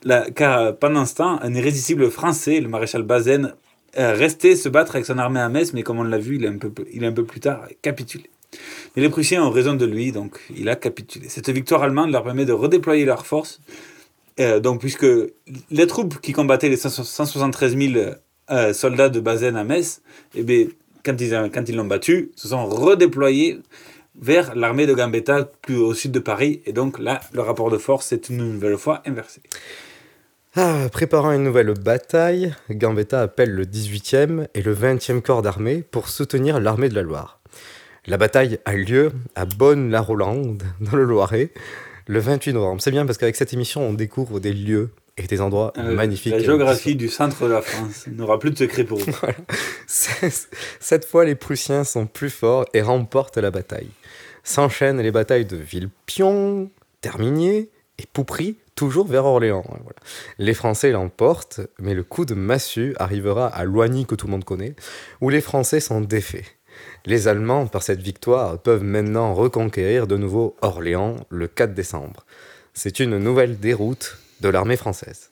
La- car euh, pendant ce temps, un irrésistible français, le maréchal Bazaine, euh, restait se battre avec son armée à Metz, mais comme on l'a vu, il est, un peu, il est un peu plus tard capitulé. Mais les Prussiens ont raison de lui, donc il a capitulé. Cette victoire allemande leur permet de redéployer leurs forces, euh, donc puisque les troupes qui combattaient les 173 000 euh, soldats de Bazaine à Metz, eh bien, quand ils l'ont battu, se sont redéployés vers l'armée de Gambetta plus au sud de Paris, et donc là, le rapport de force est une nouvelle fois inversé. Ah, préparant une nouvelle bataille, Gambetta appelle le 18e et le 20e corps d'armée pour soutenir l'armée de la Loire. La bataille a lieu à Bonne-la-Rolande, [LAUGHS] dans le Loiret, le 28 novembre. C'est bien parce qu'avec cette émission, on découvre des lieux et des endroits Euh, magnifiques. La géographie du centre de la France n'aura plus de secret pour vous. [LAUGHS] Cette fois, les Prussiens sont plus forts et remportent la bataille. S'enchaînent les batailles de Villepion, Terminier et Poupry, toujours vers Orléans. Voilà. Les Français l'emportent, mais le coup de massue arrivera à Loigny, que tout le monde connaît, où les Français sont défaits. Les Allemands, par cette victoire, peuvent maintenant reconquérir de nouveau Orléans le 4 décembre. C'est une nouvelle déroute de l'armée française.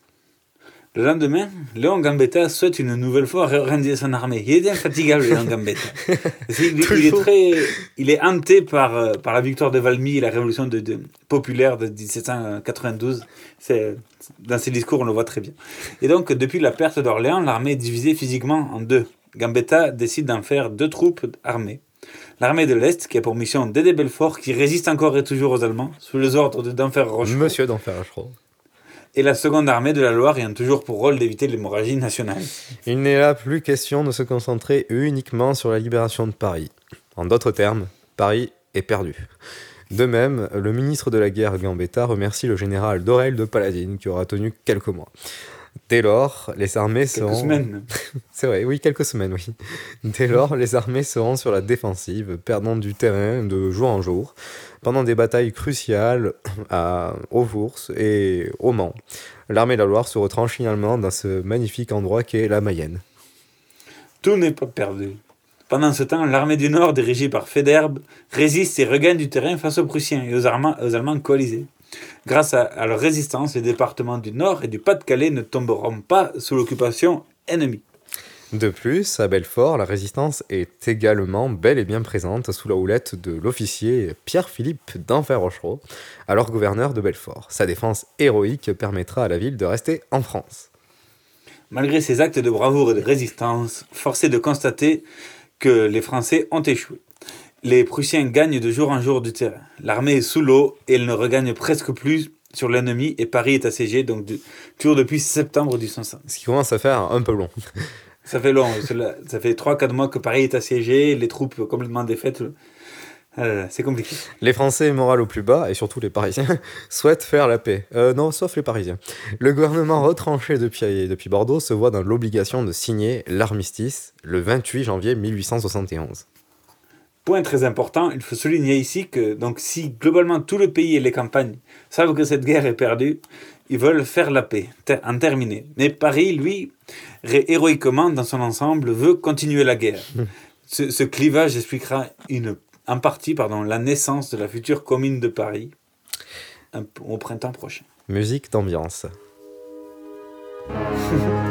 Le lendemain, Léon Gambetta souhaite une nouvelle fois réorganiser son armée. Il est infatigable, Léon [LAUGHS] Gambetta. Il, est très, il est hanté par, euh, par la victoire de Valmy et la révolution de, de- populaire de 1792. C'est, dans ses discours, on le voit très bien. Et donc, depuis la perte d'Orléans, l'armée est divisée physiquement en deux. Gambetta décide d'en faire deux troupes armées. L'armée de l'Est, qui a pour mission d'aider Belfort, qui résiste encore et toujours aux Allemands, sous les ordres de d'Enfer Rochereau. Monsieur d'Enfer Rochereau. Et la seconde armée de la Loire ayant toujours pour rôle d'éviter l'hémorragie nationale. Il n'est là plus question de se concentrer uniquement sur la libération de Paris. En d'autres termes, Paris est perdu. De même, le ministre de la guerre Gambetta remercie le général Dorel de Paladine qui aura tenu quelques mois. Dès lors, les armées Quelques seront... semaines. [LAUGHS] C'est vrai, oui, quelques semaines, oui. Dès lors, les armées seront sur la défensive, perdant du terrain de jour en jour, pendant des batailles cruciales [CLEARS THROAT] à Auvours et au Mans. L'armée de la Loire se retranche finalement dans ce magnifique endroit qu'est la Mayenne. Tout n'est pas perdu. Pendant ce temps, l'armée du Nord, dirigée par Federbe, résiste et regagne du terrain face aux Prussiens et aux, Allemands, aux Allemands coalisés. Grâce à, à leur résistance, les départements du Nord et du Pas-de-Calais ne tomberont pas sous l'occupation ennemie. De plus, à Belfort, la résistance est également bel et bien présente sous la houlette de l'officier Pierre-Philippe d'Enfer-Rochereau, alors gouverneur de Belfort. Sa défense héroïque permettra à la ville de rester en France. Malgré ces actes de bravoure et de résistance, force est de constater que les Français ont échoué. Les Prussiens gagnent de jour en jour du terrain. L'armée est sous l'eau et elle ne regagne presque plus sur l'ennemi et Paris est assiégé donc toujours depuis septembre 1805. Ce qui commence à faire un peu long. [LAUGHS] Ça fait long, ça fait 3-4 mois que Paris est assiégé, les troupes complètement défaites. Euh, c'est compliqué. Les Français, moral au plus bas, et surtout les Parisiens, [LAUGHS] souhaitent faire la paix. Euh, non, sauf les Parisiens. Le gouvernement retranché depuis, depuis Bordeaux se voit dans l'obligation de signer l'armistice le 28 janvier 1871. Point très important, il faut souligner ici que donc si globalement tout le pays et les campagnes savent que cette guerre est perdue, ils veulent faire la paix, en terminer. Mais Paris, lui, héroïquement dans son ensemble, veut continuer la guerre. Ce, ce clivage expliquera une, en partie pardon, la naissance de la future commune de Paris un au printemps prochain. Musique d'ambiance. [LAUGHS]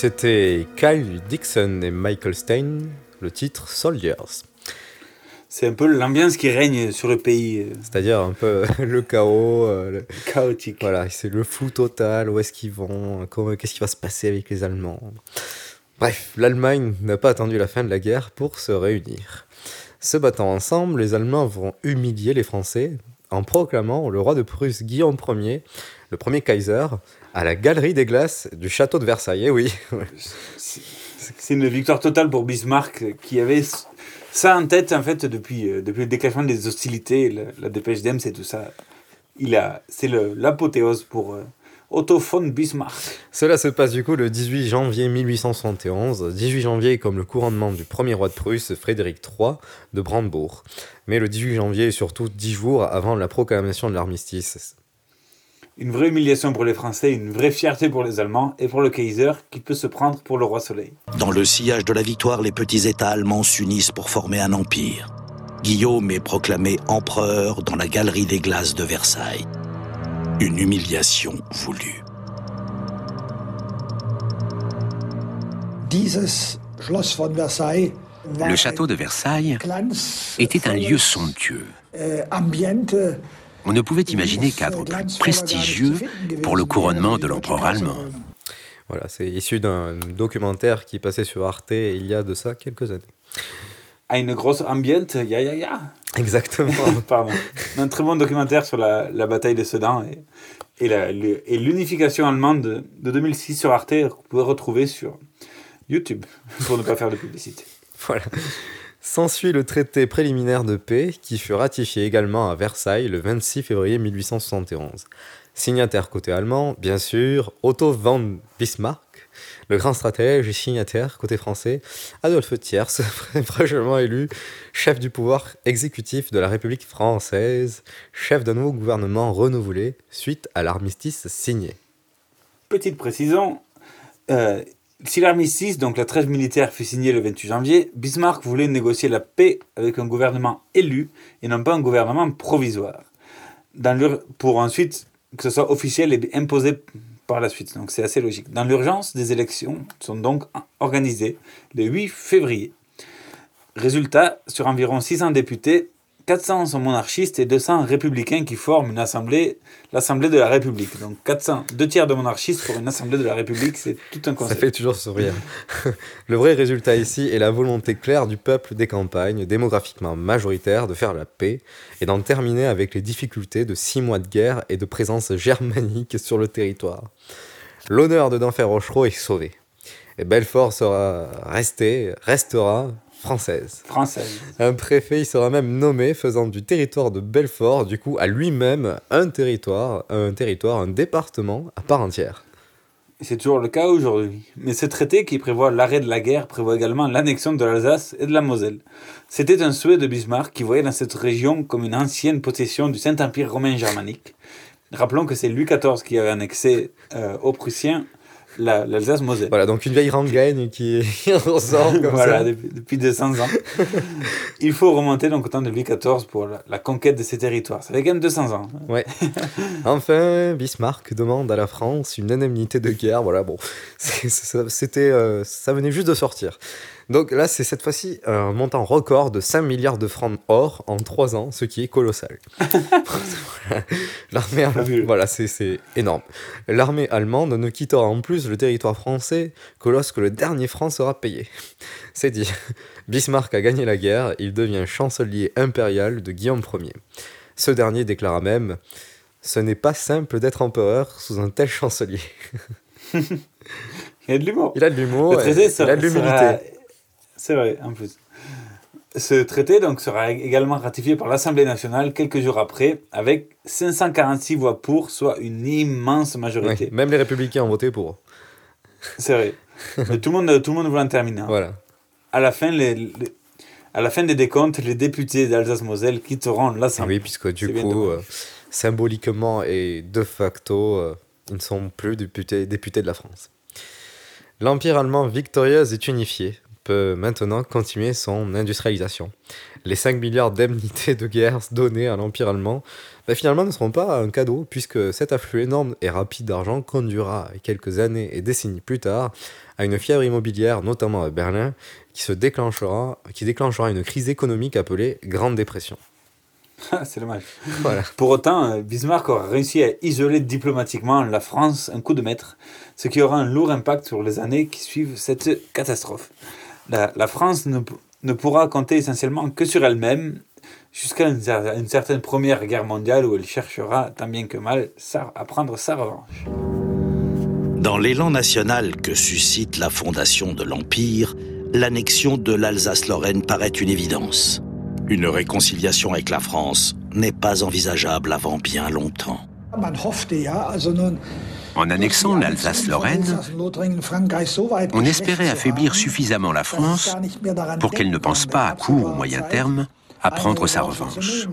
C'était Kyle Dixon et Michael Stein, le titre Soldiers. C'est un peu l'ambiance qui règne sur le pays. euh, C'est-à-dire un peu [LAUGHS] le chaos. euh, le- Chaotique. Voilà, c'est le flou total. Où est-ce qu'ils vont Qu'est-ce qui va se passer avec les Allemands Bref, l'Allemagne n'a pas attendu la fin de la guerre pour se réunir. Se battant ensemble, les Allemands vont humilier les Français en proclamant le roi de Prusse Guillaume Ier, le premier Kaiser, à la galerie des glaces du château de Versailles. Eh oui, C'est une victoire totale pour Bismarck qui avait ça en tête en fait depuis, euh, depuis le déclenchement des hostilités, la, la dépêche d'Ems et tout ça. Il a, c'est le- l'apothéose pour euh, Otto von Bismarck. Cela se passe du coup le 18 janvier 1871, 18 janvier comme le couronnement du premier roi de Prusse, Frédéric III de Brandebourg. Mais le 18 janvier est surtout 10 jours avant la proclamation de l'armistice. Une vraie humiliation pour les Français, une vraie fierté pour les Allemands et pour le Kaiser qui peut se prendre pour le roi soleil. Dans le sillage de la victoire, les petits États allemands s'unissent pour former un empire. Guillaume est proclamé empereur dans la galerie des glaces de Versailles. Une humiliation voulue. Le château de Versailles était un lieu somptueux. On ne pouvait imaginer cadre plus prestigieux pour le couronnement de l'empereur allemand. Voilà, c'est issu d'un documentaire qui passait sur Arte il y a de ça quelques années. À une grosse ambiance, ya ya ya. Exactement. [LAUGHS] Pardon. Un très bon documentaire sur la, la bataille de Sedan et, et l'unification allemande de, de 2006 sur Arte, que vous pouvez retrouver sur YouTube, pour ne pas faire de publicité. Voilà. S'ensuit le traité préliminaire de paix qui fut ratifié également à Versailles le 26 février 1871. Signataire côté allemand, bien sûr, Otto von Bismarck, le grand stratège et signataire côté français, Adolphe Thiers, [LAUGHS] fraîchement élu chef du pouvoir exécutif de la République française, chef d'un nouveau gouvernement renouvelé suite à l'armistice signé. Petite précision, euh, si l'armistice, donc la trêve militaire, fut signée le 28 janvier, Bismarck voulait négocier la paix avec un gouvernement élu et non pas un gouvernement provisoire, dans pour ensuite que ce soit officiel et imposé par la suite. Donc c'est assez logique. Dans l'urgence, des élections sont donc organisées le 8 février. Résultat, sur environ 600 députés, 400 sont monarchistes et 200 républicains qui forment une assemblée, l'Assemblée de la République. Donc 400, deux tiers de monarchistes pour une Assemblée de la République, c'est tout un concept. Ça fait toujours sourire. [LAUGHS] Le vrai résultat ici est la volonté claire du peuple des campagnes, démographiquement majoritaire, de faire la paix et d'en terminer avec les difficultés de six mois de guerre et de présence germanique sur le territoire. L'honneur de d'Enfer Rochereau est sauvé. Et Belfort sera resté, restera française. Française. Un préfet, il sera même nommé, faisant du territoire de Belfort, du coup, à lui-même un territoire, un territoire, un département à part entière. C'est toujours le cas aujourd'hui. Mais ce traité qui prévoit l'arrêt de la guerre prévoit également l'annexion de l'Alsace et de la Moselle. C'était un souhait de Bismarck qui voyait dans cette région comme une ancienne possession du Saint-Empire romain germanique. Rappelons que c'est Louis XIV qui avait annexé euh, aux Prussiens l'Alsace-Moselle. Voilà, donc une vieille rengaine qui [LAUGHS] ressort comme voilà, ça. Depuis, depuis 200 ans. [LAUGHS] Il faut remonter donc au temps de Louis XIV pour la, la conquête de ces territoires. Ça fait quand même 200 ans. Ouais. [LAUGHS] enfin, Bismarck demande à la France une indemnité de guerre. Voilà, bon, c'était, euh, ça venait juste de sortir. Donc là, c'est cette fois-ci un montant record de 5 milliards de francs or en 3 ans, ce qui est colossal. [LAUGHS] L'armée allemande, voilà, c'est énorme. L'armée allemande ne quittera en plus le territoire français que lorsque le dernier franc sera payé. [LAUGHS] C'est dit. Bismarck a gagné la guerre, il devient chancelier impérial de Guillaume Ier. Ce dernier déclara même Ce n'est pas simple d'être empereur sous un tel chancelier. [LAUGHS] il a de l'humour. Il a de l'humour, il a de l'humilité. C'est vrai, en plus. Ce traité donc, sera également ratifié par l'Assemblée nationale quelques jours après, avec 546 voix pour, soit une immense majorité. Même les républicains ont voté pour. C'est vrai. Mais tout le monde, tout le monde voulait en terminer. Hein. Voilà. À la fin, les, les, à la fin des décomptes, les députés d'Alsace-Moselle quitteront l'Assemblée. Oui, puisque du coup, euh, symboliquement et de facto, euh, ils ne sont plus députés, députés de la France. L'Empire allemand victorieux est unifié, peut maintenant continuer son industrialisation. Les 5 milliards d'indemnités de guerre données à l'Empire allemand bah, finalement ne seront pas un cadeau, puisque cet afflux énorme et rapide d'argent conduira quelques années et décennies plus tard à une fièvre immobilière, notamment à Berlin, qui, se déclenchera, qui déclenchera une crise économique appelée Grande Dépression. [LAUGHS] C'est dommage. Voilà. [LAUGHS] Pour autant, Bismarck aura réussi à isoler diplomatiquement la France un coup de maître, ce qui aura un lourd impact sur les années qui suivent cette catastrophe. La, la France ne, ne, pourra compter essentiellement que sur elle-même jusqu'à une, une, certaine première guerre mondiale où elle cherchera, tant bien que mal, à prendre sa revanche. Dans l'élan national que suscite la fondation de l'Empire, l'annexion de l'Alsace-Lorraine paraît une évidence. Une réconciliation avec la France n'est pas envisageable avant bien longtemps. En annexant l'Alsace-Lorraine, on espérait affaiblir suffisamment la France pour qu'elle ne pense pas à court ou moyen terme à prendre sa revanche.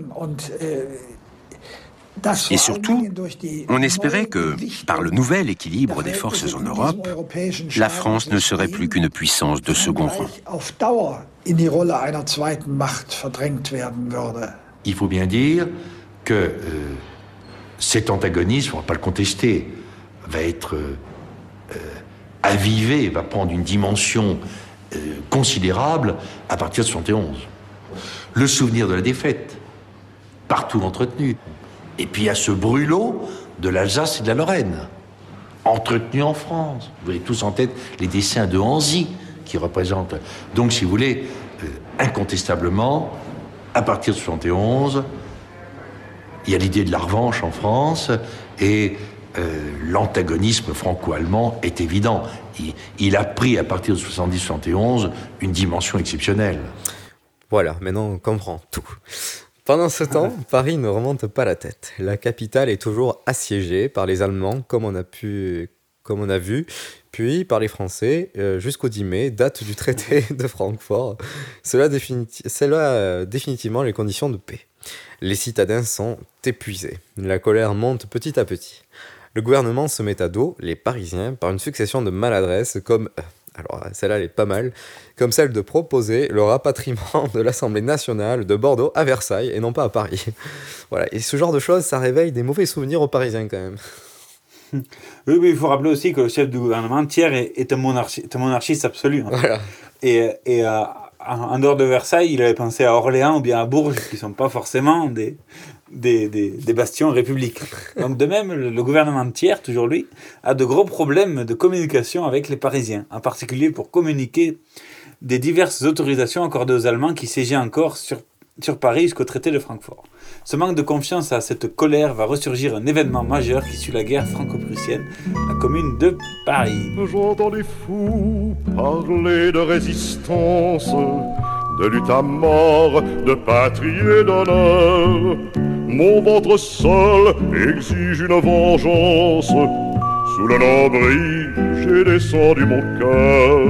Et surtout, on espérait que, par le nouvel équilibre des forces en Europe, la France ne serait plus qu'une puissance de second rang. Il faut bien dire que euh, cet antagonisme, on ne va pas le contester, va être euh, aviver, va prendre une dimension euh, considérable à partir de 71. Le souvenir de la défaite, partout entretenu. Et puis il y a ce brûlot de l'Alsace et de la Lorraine, entretenu en France. Vous avez tous en tête les dessins de Hanzy qui représentent. Donc, si vous voulez, euh, incontestablement, à partir de 71, il y a l'idée de la revanche en France et euh, l'antagonisme franco-allemand est évident. Il, il, a pris à partir de 70-71 une dimension exceptionnelle. Voilà, maintenant on comprend tout. Pendant ce temps, Paris ne remonte pas la tête. La capitale est toujours assiégée par les Allemands, comme on a pu, comme on a vu, puis par les Français euh, jusqu'au 10 mai, date du traité de Francfort. Cela, définiti cela euh, définitivement les conditions de paix. Les citadins sont épuisés. La colère monte petit à petit. Le gouvernement se met à dos les Parisiens par une succession de maladresses comme euh, alors celle-là elle est pas mal, comme celle de proposer le rapatriement de l'Assemblée nationale de Bordeaux à Versailles et non pas à Paris. [LAUGHS] voilà, et ce genre de choses, ça réveille des mauvais souvenirs aux Parisiens quand même. [LAUGHS] Oui, oui, il faut rappeler aussi que le chef du gouvernement, Thiers, est, est un, monarchi est un monarchiste absolu. Hein. Voilà. Et, et euh, en dehors de Versailles, il avait pensé à Orléans ou bien à Bourges, qui ne sont pas forcément des, des, des, bastions républiques. Donc de même, le, le gouvernement Thiers, toujours lui, a de gros problèmes de communication avec les Parisiens, en particulier pour communiquer des diverses autorisations accordées aux Allemands qui siégeaient encore sur, sur Paris jusqu'au traité de Francfort. Ce manque de confiance à cette colère va ressurgir un événement majeur qui suit la guerre franco-prussienne, la commune de Paris. J'entends les fous parler de résistance, de lutte à mort, de patrie et d'honneur. Mon ventre seul exige une vengeance. Sous le lambris, j'ai descendu mon cœur.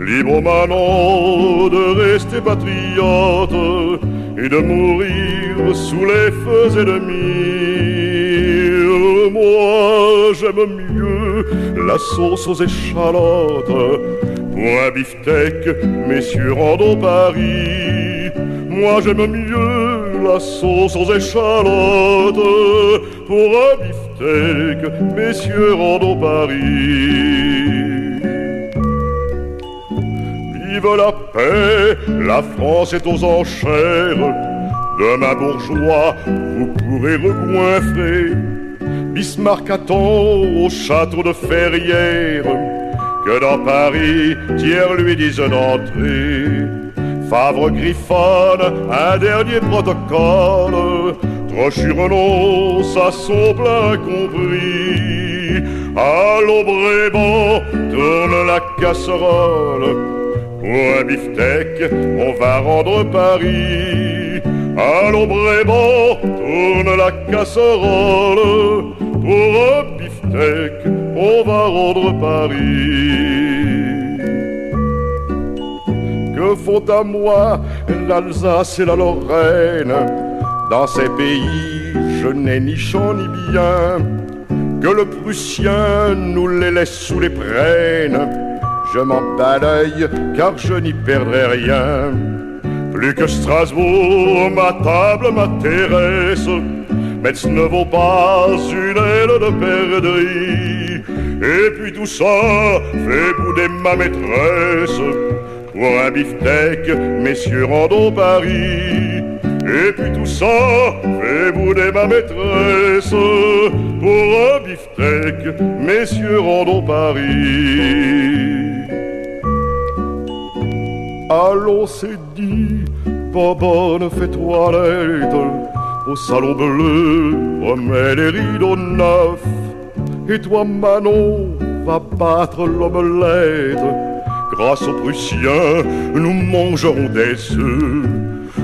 Libre maintenant de rester patriote et de mourir sous les feux ennemis. Moi, j'aime mieux la sauce aux échalotes. Pour un beefsteak, messieurs, rendons Paris. Moi, j'aime mieux aux échalotes. Pour un beefsteak, messieurs, rendons Paris. Vive la paix, la France est aux enchères. Demain bourgeois, vous pourrez regoinfrer. Bismarck attend au château de Ferrières que dans Paris, Thiers lui dise d'entrer. Favre griffonne un dernier protocole. Trochu renonce à son plein compris. Allons tourne la casserole. Pour un beefsteak, on va rendre Paris. Allons Bréban, tourne la casserole. Pour un beefsteak, on va rendre Paris. Que font à moi l'Alsace et la Lorraine Dans ces pays, je n'ai ni champ ni bien. Que le Prussien nous les laisse sous les prênes je m'en l'œil car je n'y perdrai rien. Plus que Strasbourg, ma table m'intéresse. Metz ne vaut pas une aile de perdrix. Et puis tout ça fait bouder ma maîtresse. Pour un beefsteak, messieurs, rendons Paris. Et puis tout ça fait bouder ma maîtresse. Pour un beefsteak, messieurs, rendons Paris. Allons, c'est dit, Bobonne, fais toilette Au salon bleu, remets les rideaux neufs Et toi, Manon, va battre l'omelette Grâce aux Prussiens, nous mangerons des œufs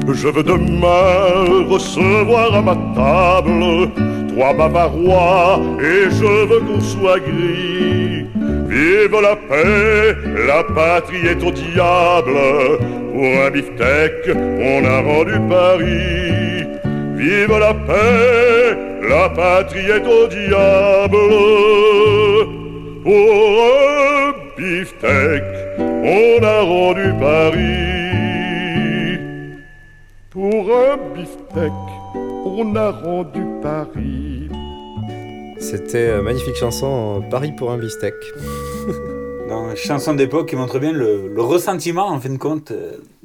Je veux demain recevoir à ma table Trois Bavarois et je veux qu'on soit gris Vive la paix, la patrie est au diable. Pour un beefsteak, on a rendu Paris. Vive la paix, la patrie est au diable. Pour un beefsteak, on a rendu Paris. Pour un beefsteak, on a rendu Paris. C'était magnifique chanson Paris pour un beefsteak. dans [LAUGHS] Chanson d'époque qui montre bien le, le, ressentiment, en fin de compte,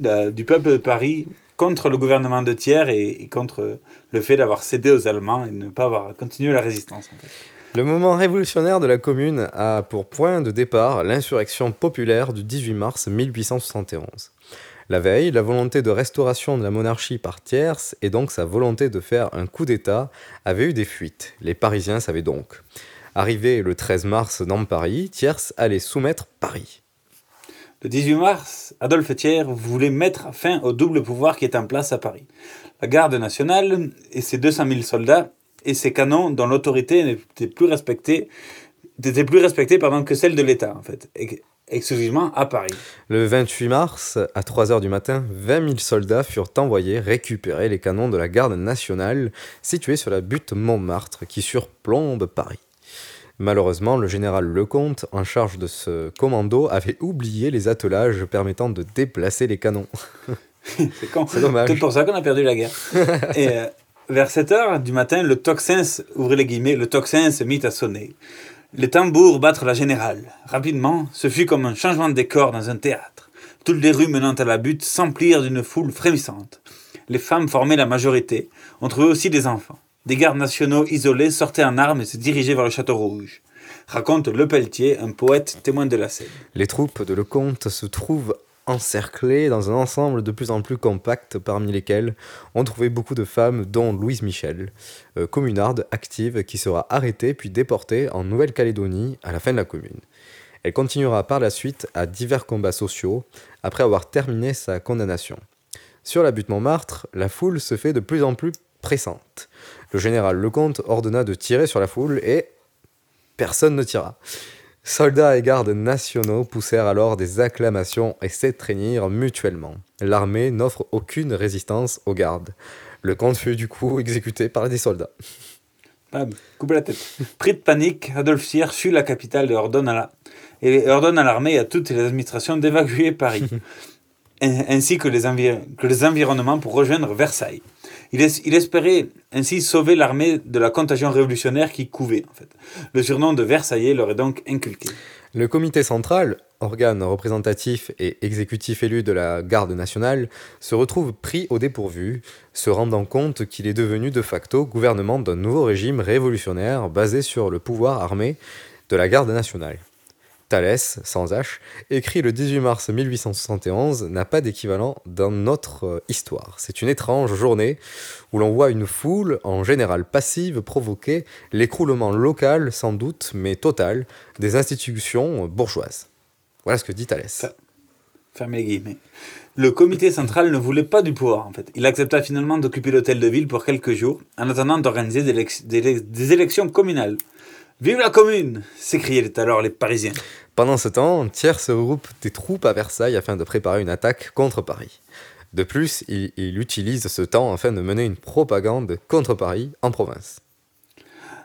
euh, du peuple de Paris contre le gouvernement de Thiers et, et contre le fait d'avoir cédé aux Allemands et de ne pas avoir continué la résistance. En fait. Le moment révolutionnaire de la Commune a pour point de départ l'insurrection populaire du 18 mars 1871. La veille, la volonté de restauration de la monarchie par Thiers et donc sa volonté de faire un coup d'État avaient eu des fuites. Les Parisiens savaient donc. Arrivé le 13 mars dans Paris, Thiers allait soumettre Paris. Le 18 mars, Adolphe Thiers voulait mettre fin au double pouvoir qui est en place à Paris. La garde nationale et ses 200 000 soldats et ses canons dont l'autorité n'était plus respectée, n'était plus respectée pardon, que celle de l'État en fait, exclusivement à Paris. Le 28 mars, à 3 heures du matin, 20 000 soldats furent envoyés récupérer les canons de la garde nationale située sur la butte Montmartre qui surplombe Paris. Malheureusement, le général Lecomte, en charge de ce commando, avait oublié les attelages permettant de déplacer les canons. [LAUGHS] C'est dommage. C'est pour ça qu'on a perdu la guerre. [LAUGHS] Et euh, vers 7 heures du matin, le tocsin, ouvrez les guillemets, le tocsin se mit à sonner. Les tambours battre la générale. Rapidement, ce fut comme un changement de décor dans un théâtre. Toutes les rues menant à la butte s'emplirent d'une foule frémissante. Les femmes formaient la majorité. On trouvait aussi des enfants. Des gardes nationaux isolés sortaient en armes et se dirigeaient vers le château rouge. Raconte Le Pelletier, un poète témoin de la scène. Les troupes de Lecomte se trouvent encerclées dans un ensemble de plus en plus compact, parmi lesquels on trouvait beaucoup de femmes, dont Louise Michel, euh, communarde active qui sera arrêtée puis déportée en Nouvelle-Calédonie à la fin de la commune. Elle continuera par la suite à divers combats sociaux après avoir terminé sa condamnation. Sur la butte Montmartre, la foule se fait de plus en plus pressante. Le général Lecomte ordonna de tirer sur la foule et personne ne tira. Soldats et gardes nationaux poussèrent alors des acclamations et s'étreignirent mutuellement. L'armée n'offre aucune résistance aux gardes. Le comte fut du coup exécuté par des soldats. Bam, coupe la tête. Pris de panique, Adolphe Thiers fut la capitale et ordonne à la et ordonne à l'armée et à toutes les administrations d'évacuer Paris, [LAUGHS] ainsi que les, que les environnements pour rejoindre Versailles. Il, espérait ainsi sauver l'armée de la contagion révolutionnaire qui couvait. Le surnom de Versaillais leur est donc inculqué. Le comité central, organe représentatif et exécutif élu de la garde nationale, se retrouve pris au dépourvu, se rendant compte qu'il est devenu de facto gouvernement d'un nouveau régime révolutionnaire basé sur le pouvoir armé de la garde nationale. Thalès, sans H, écrit le 18 mars 1871, n'a pas d'équivalent dans notre euh, histoire. C'est une étrange journée où l'on voit une foule, en général passive, provoquer l'écroulement local, sans doute, mais total, des institutions bourgeoises. Voilà ce que dit Thalès. Fermez les guillemets. Le comité central ne voulait pas du pouvoir, en fait. Il accepta finalement d'occuper l'hôtel de ville pour quelques jours, en attendant d'organiser des élections communales. Vive la commune s'écriaient alors les Parisiens. Pendant ce temps, Thiers se regroupe des troupes à Versailles afin de préparer une attaque contre Paris. De plus, il, il utilise ce temps afin de mener une propagande contre Paris en province.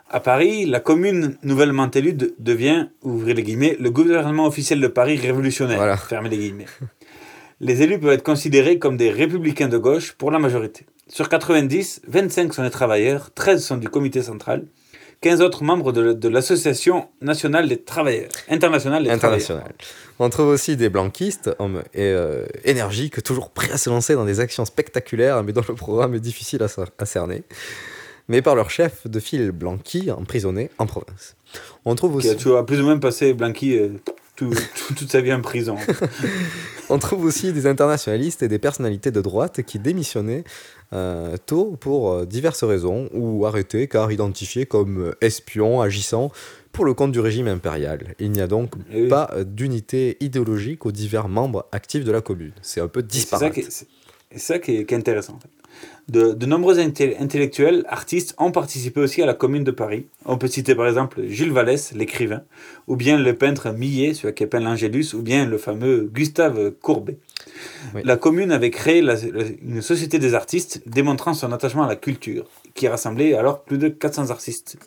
À Paris, la commune nouvellement élue devient, ouvrez les guillemets, le gouvernement officiel de Paris révolutionnaire. Voilà. Fermez les guillemets. les élus peuvent être considérés comme des républicains de gauche pour la majorité. Sur 90, 25 sont des travailleurs, 13 sont du comité central, 15 autres membres de, l'Association nationale des travailleurs, internationale des internationale. On trouve aussi des blanquistes, hommes et, euh, énergiques, toujours prêts à se lancer dans des actions spectaculaires, mais dont le programme est difficile à, à cerner. Mais par leur chef de file Blanqui, emprisonné en province. On trouve aussi. Qui a plus ou moins passé Blanqui euh, tout, toute sa vie en prison. [LAUGHS] On trouve aussi des internationalistes et des personnalités de droite qui démissionnaient euh, tôt pour euh, diverses raisons ou arrêtés car identifiés comme espions agissant pour le compte du régime impérial. Il n'y a donc Eh pas d'unité idéologique aux divers membres actifs de la commune. C'est un peu disparate. C'est ça qui est, qui est intéressant. En fait. De, de, nombreux intellectuels, artistes ont participé aussi à la Commune de Paris. On peut citer par exemple Gilles Vallès, l'écrivain, ou bien le peintre Millet, celui qui appelle l'Angélus, ou bien le fameux Gustave Courbet. Oui. La Commune avait créé la, la, une société des artistes démontrant son attachement à la culture, qui rassemblait alors plus de 400 artistes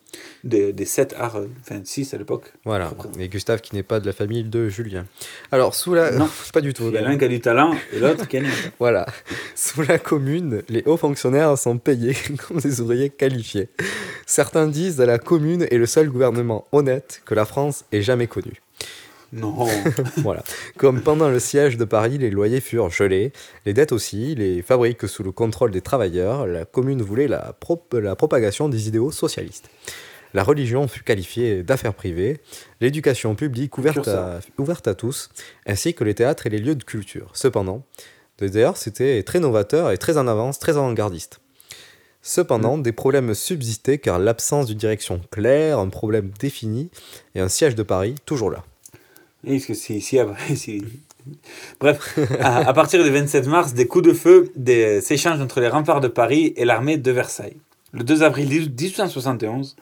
des, des 7 arts, enfin 6 à l'époque. Voilà, et Gustave qui n'est pas de la famille de Julien. Alors, sous la... Non, [LAUGHS] pas du tout. Il y a l'un qui a du talent et l'autre qui a [LAUGHS] Voilà, sous la Commune, les hauts fonctionnaires sont payés [LAUGHS] comme des ouvriers qualifiés. Certains disent que la commune est le seul gouvernement honnête que la France ait jamais connu. Non. [LAUGHS] voilà. Comme pendant le siège de Paris, les loyers furent gelés, les dettes aussi, les fabriques sous le contrôle des travailleurs, la commune voulait la, la propagation des idéaux socialistes. La religion fut qualifiée d'affaire privée, l'éducation publique ouverte à, ouverte à tous, ainsi que les théâtres et les lieux de culture. Cependant, d'ailleurs, c'était très novateur et très en avance, très avant-gardiste. Cependant, des problèmes subsistaient car l'absence d'une direction claire, un problème défini et un siège de Paris toujours là. Parce que si, si... [LAUGHS] Bref, à, à, partir du 27 mars, des coups de feu s'échangent entre les remparts de Paris et l'armée de Versailles. Le 2 avril 1871,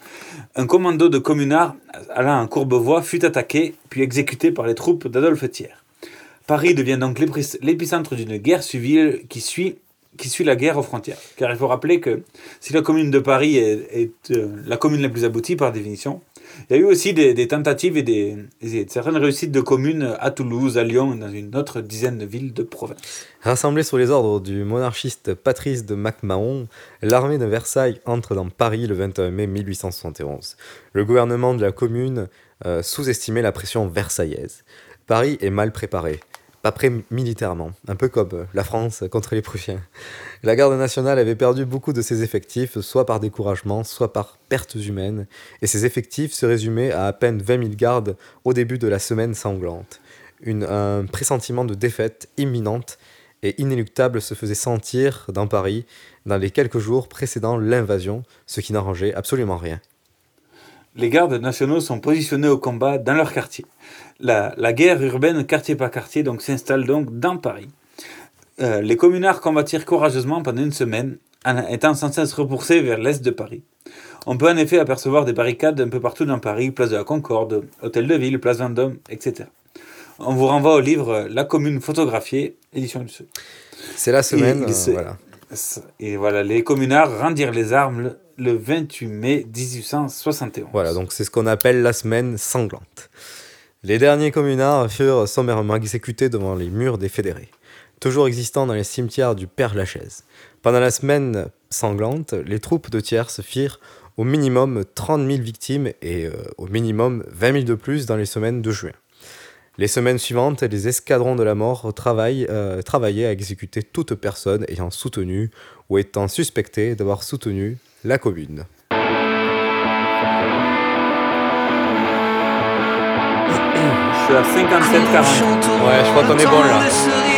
un commando de communards allant en Courbevoie fut attaqué puis exécuté par les troupes d'Adolphe Thiers. Paris devient donc l'épicentre d'une guerre civile qui suit qui suit la guerre aux frontières. Car il faut rappeler que si la commune de Paris est, euh, la commune la plus aboutie par définition, il y a eu aussi des, tentatives et des, certaines réussites de communes à Toulouse, à Lyon et dans une autre dizaine de villes de province. Rassemblée sous les ordres du monarchiste Patrice de MacMahon, l'armée de Versailles entre dans Paris le 21 mai 1871. Le gouvernement de la commune euh, sous-estimait la pression versaillaise. Paris est mal préparé prêt militairement, un peu comme euh, la France contre les Prussiens. La garde nationale avait perdu beaucoup de ses effectifs, soit par découragement, soit par pertes humaines, et ses effectifs se résumaient à à peine 20 000 gardes au début de la semaine sanglante. Un pressentiment de défaite imminente et inéluctable se faisait sentir dans Paris dans les quelques jours précédant l'invasion, ce qui n'arrangeait absolument rien. Les gardes nationaux sont positionnés au combat dans leur quartier la, guerre urbaine quartier par quartier donc s'installe donc dans Paris. Euh, les communards combattirent courageusement pendant une semaine, étant sans cesse repoussés vers l'est de Paris. On peut en effet apercevoir des barricades un peu partout dans Paris, place de la Concorde, hôtel de ville, place Vendôme, etc. On vous renvoie au livre La commune photographiée, édition du Seuil. C'est la semaine, et, euh, voilà. Et voilà, les communards rendirent les armes le 28 mai 1871. Voilà, donc c'est ce qu'on appelle la semaine sanglante. Les derniers communards furent sommairement exécutés devant les murs des fédérés, toujours existants dans les cimetières du Père Lachaise. Pendant la semaine sanglante, les troupes de tierces firent au minimum 30 000 victimes et euh, au minimum 20 000 de plus dans les semaines de juin. Les semaines suivantes, les escadrons de la mort euh, travaillaient à exécuter toute personne ayant soutenu ou étant suspectée d'avoir soutenu la commune. Je suis à 57 40. Ouais, je crois qu'on est bon là.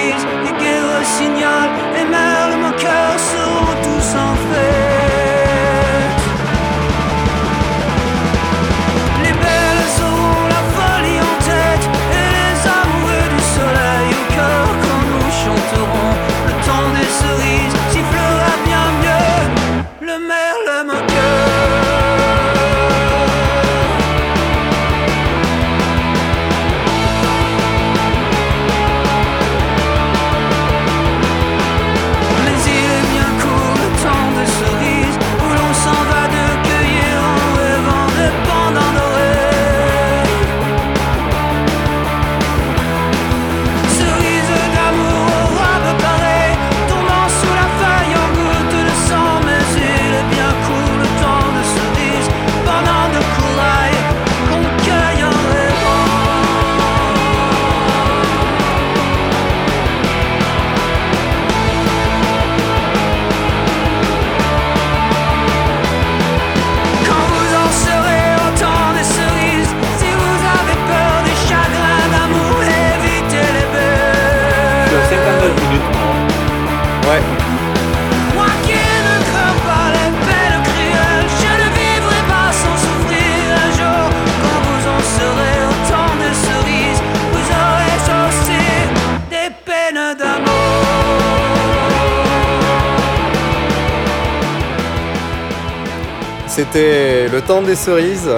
Temps des cerises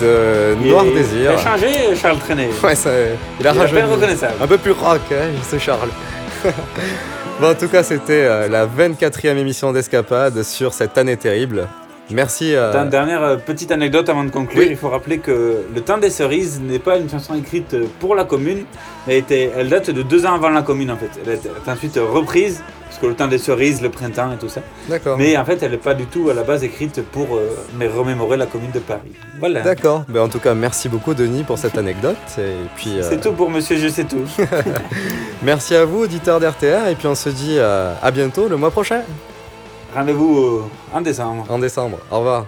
de Noir Désir. Il a changé, Charles Trenet. Ouais, ça, il a rajouté. Un peu plus rock, hein, ce Charles. [LAUGHS] bon, en tout cas, c'était euh, la 24e émission d'Escapade sur cette année terrible. Merci. Euh... Une dernière euh, petite anecdote avant de conclure. Il faut rappeler que Le temps des cerises n'est pas une chanson écrite pour la commune, mais elle date de deux ans avant la commune en fait. Elle est ensuite reprise parce que le temps des cerises, le printemps et tout ça. D'accord. Mais en fait, elle n'est pas du tout à la base écrite pour euh, me remémorer la commune de Paris. Voilà. D'accord. Ben, en tout cas, merci beaucoup Denis pour cette anecdote. Et puis. euh, C'est tout pour Monsieur Je sais tout. [LAUGHS] Merci à vous, auditeurs d'RTR, et puis on se dit euh, à bientôt le mois prochain. Rendez-vous en décembre. En décembre. Au revoir.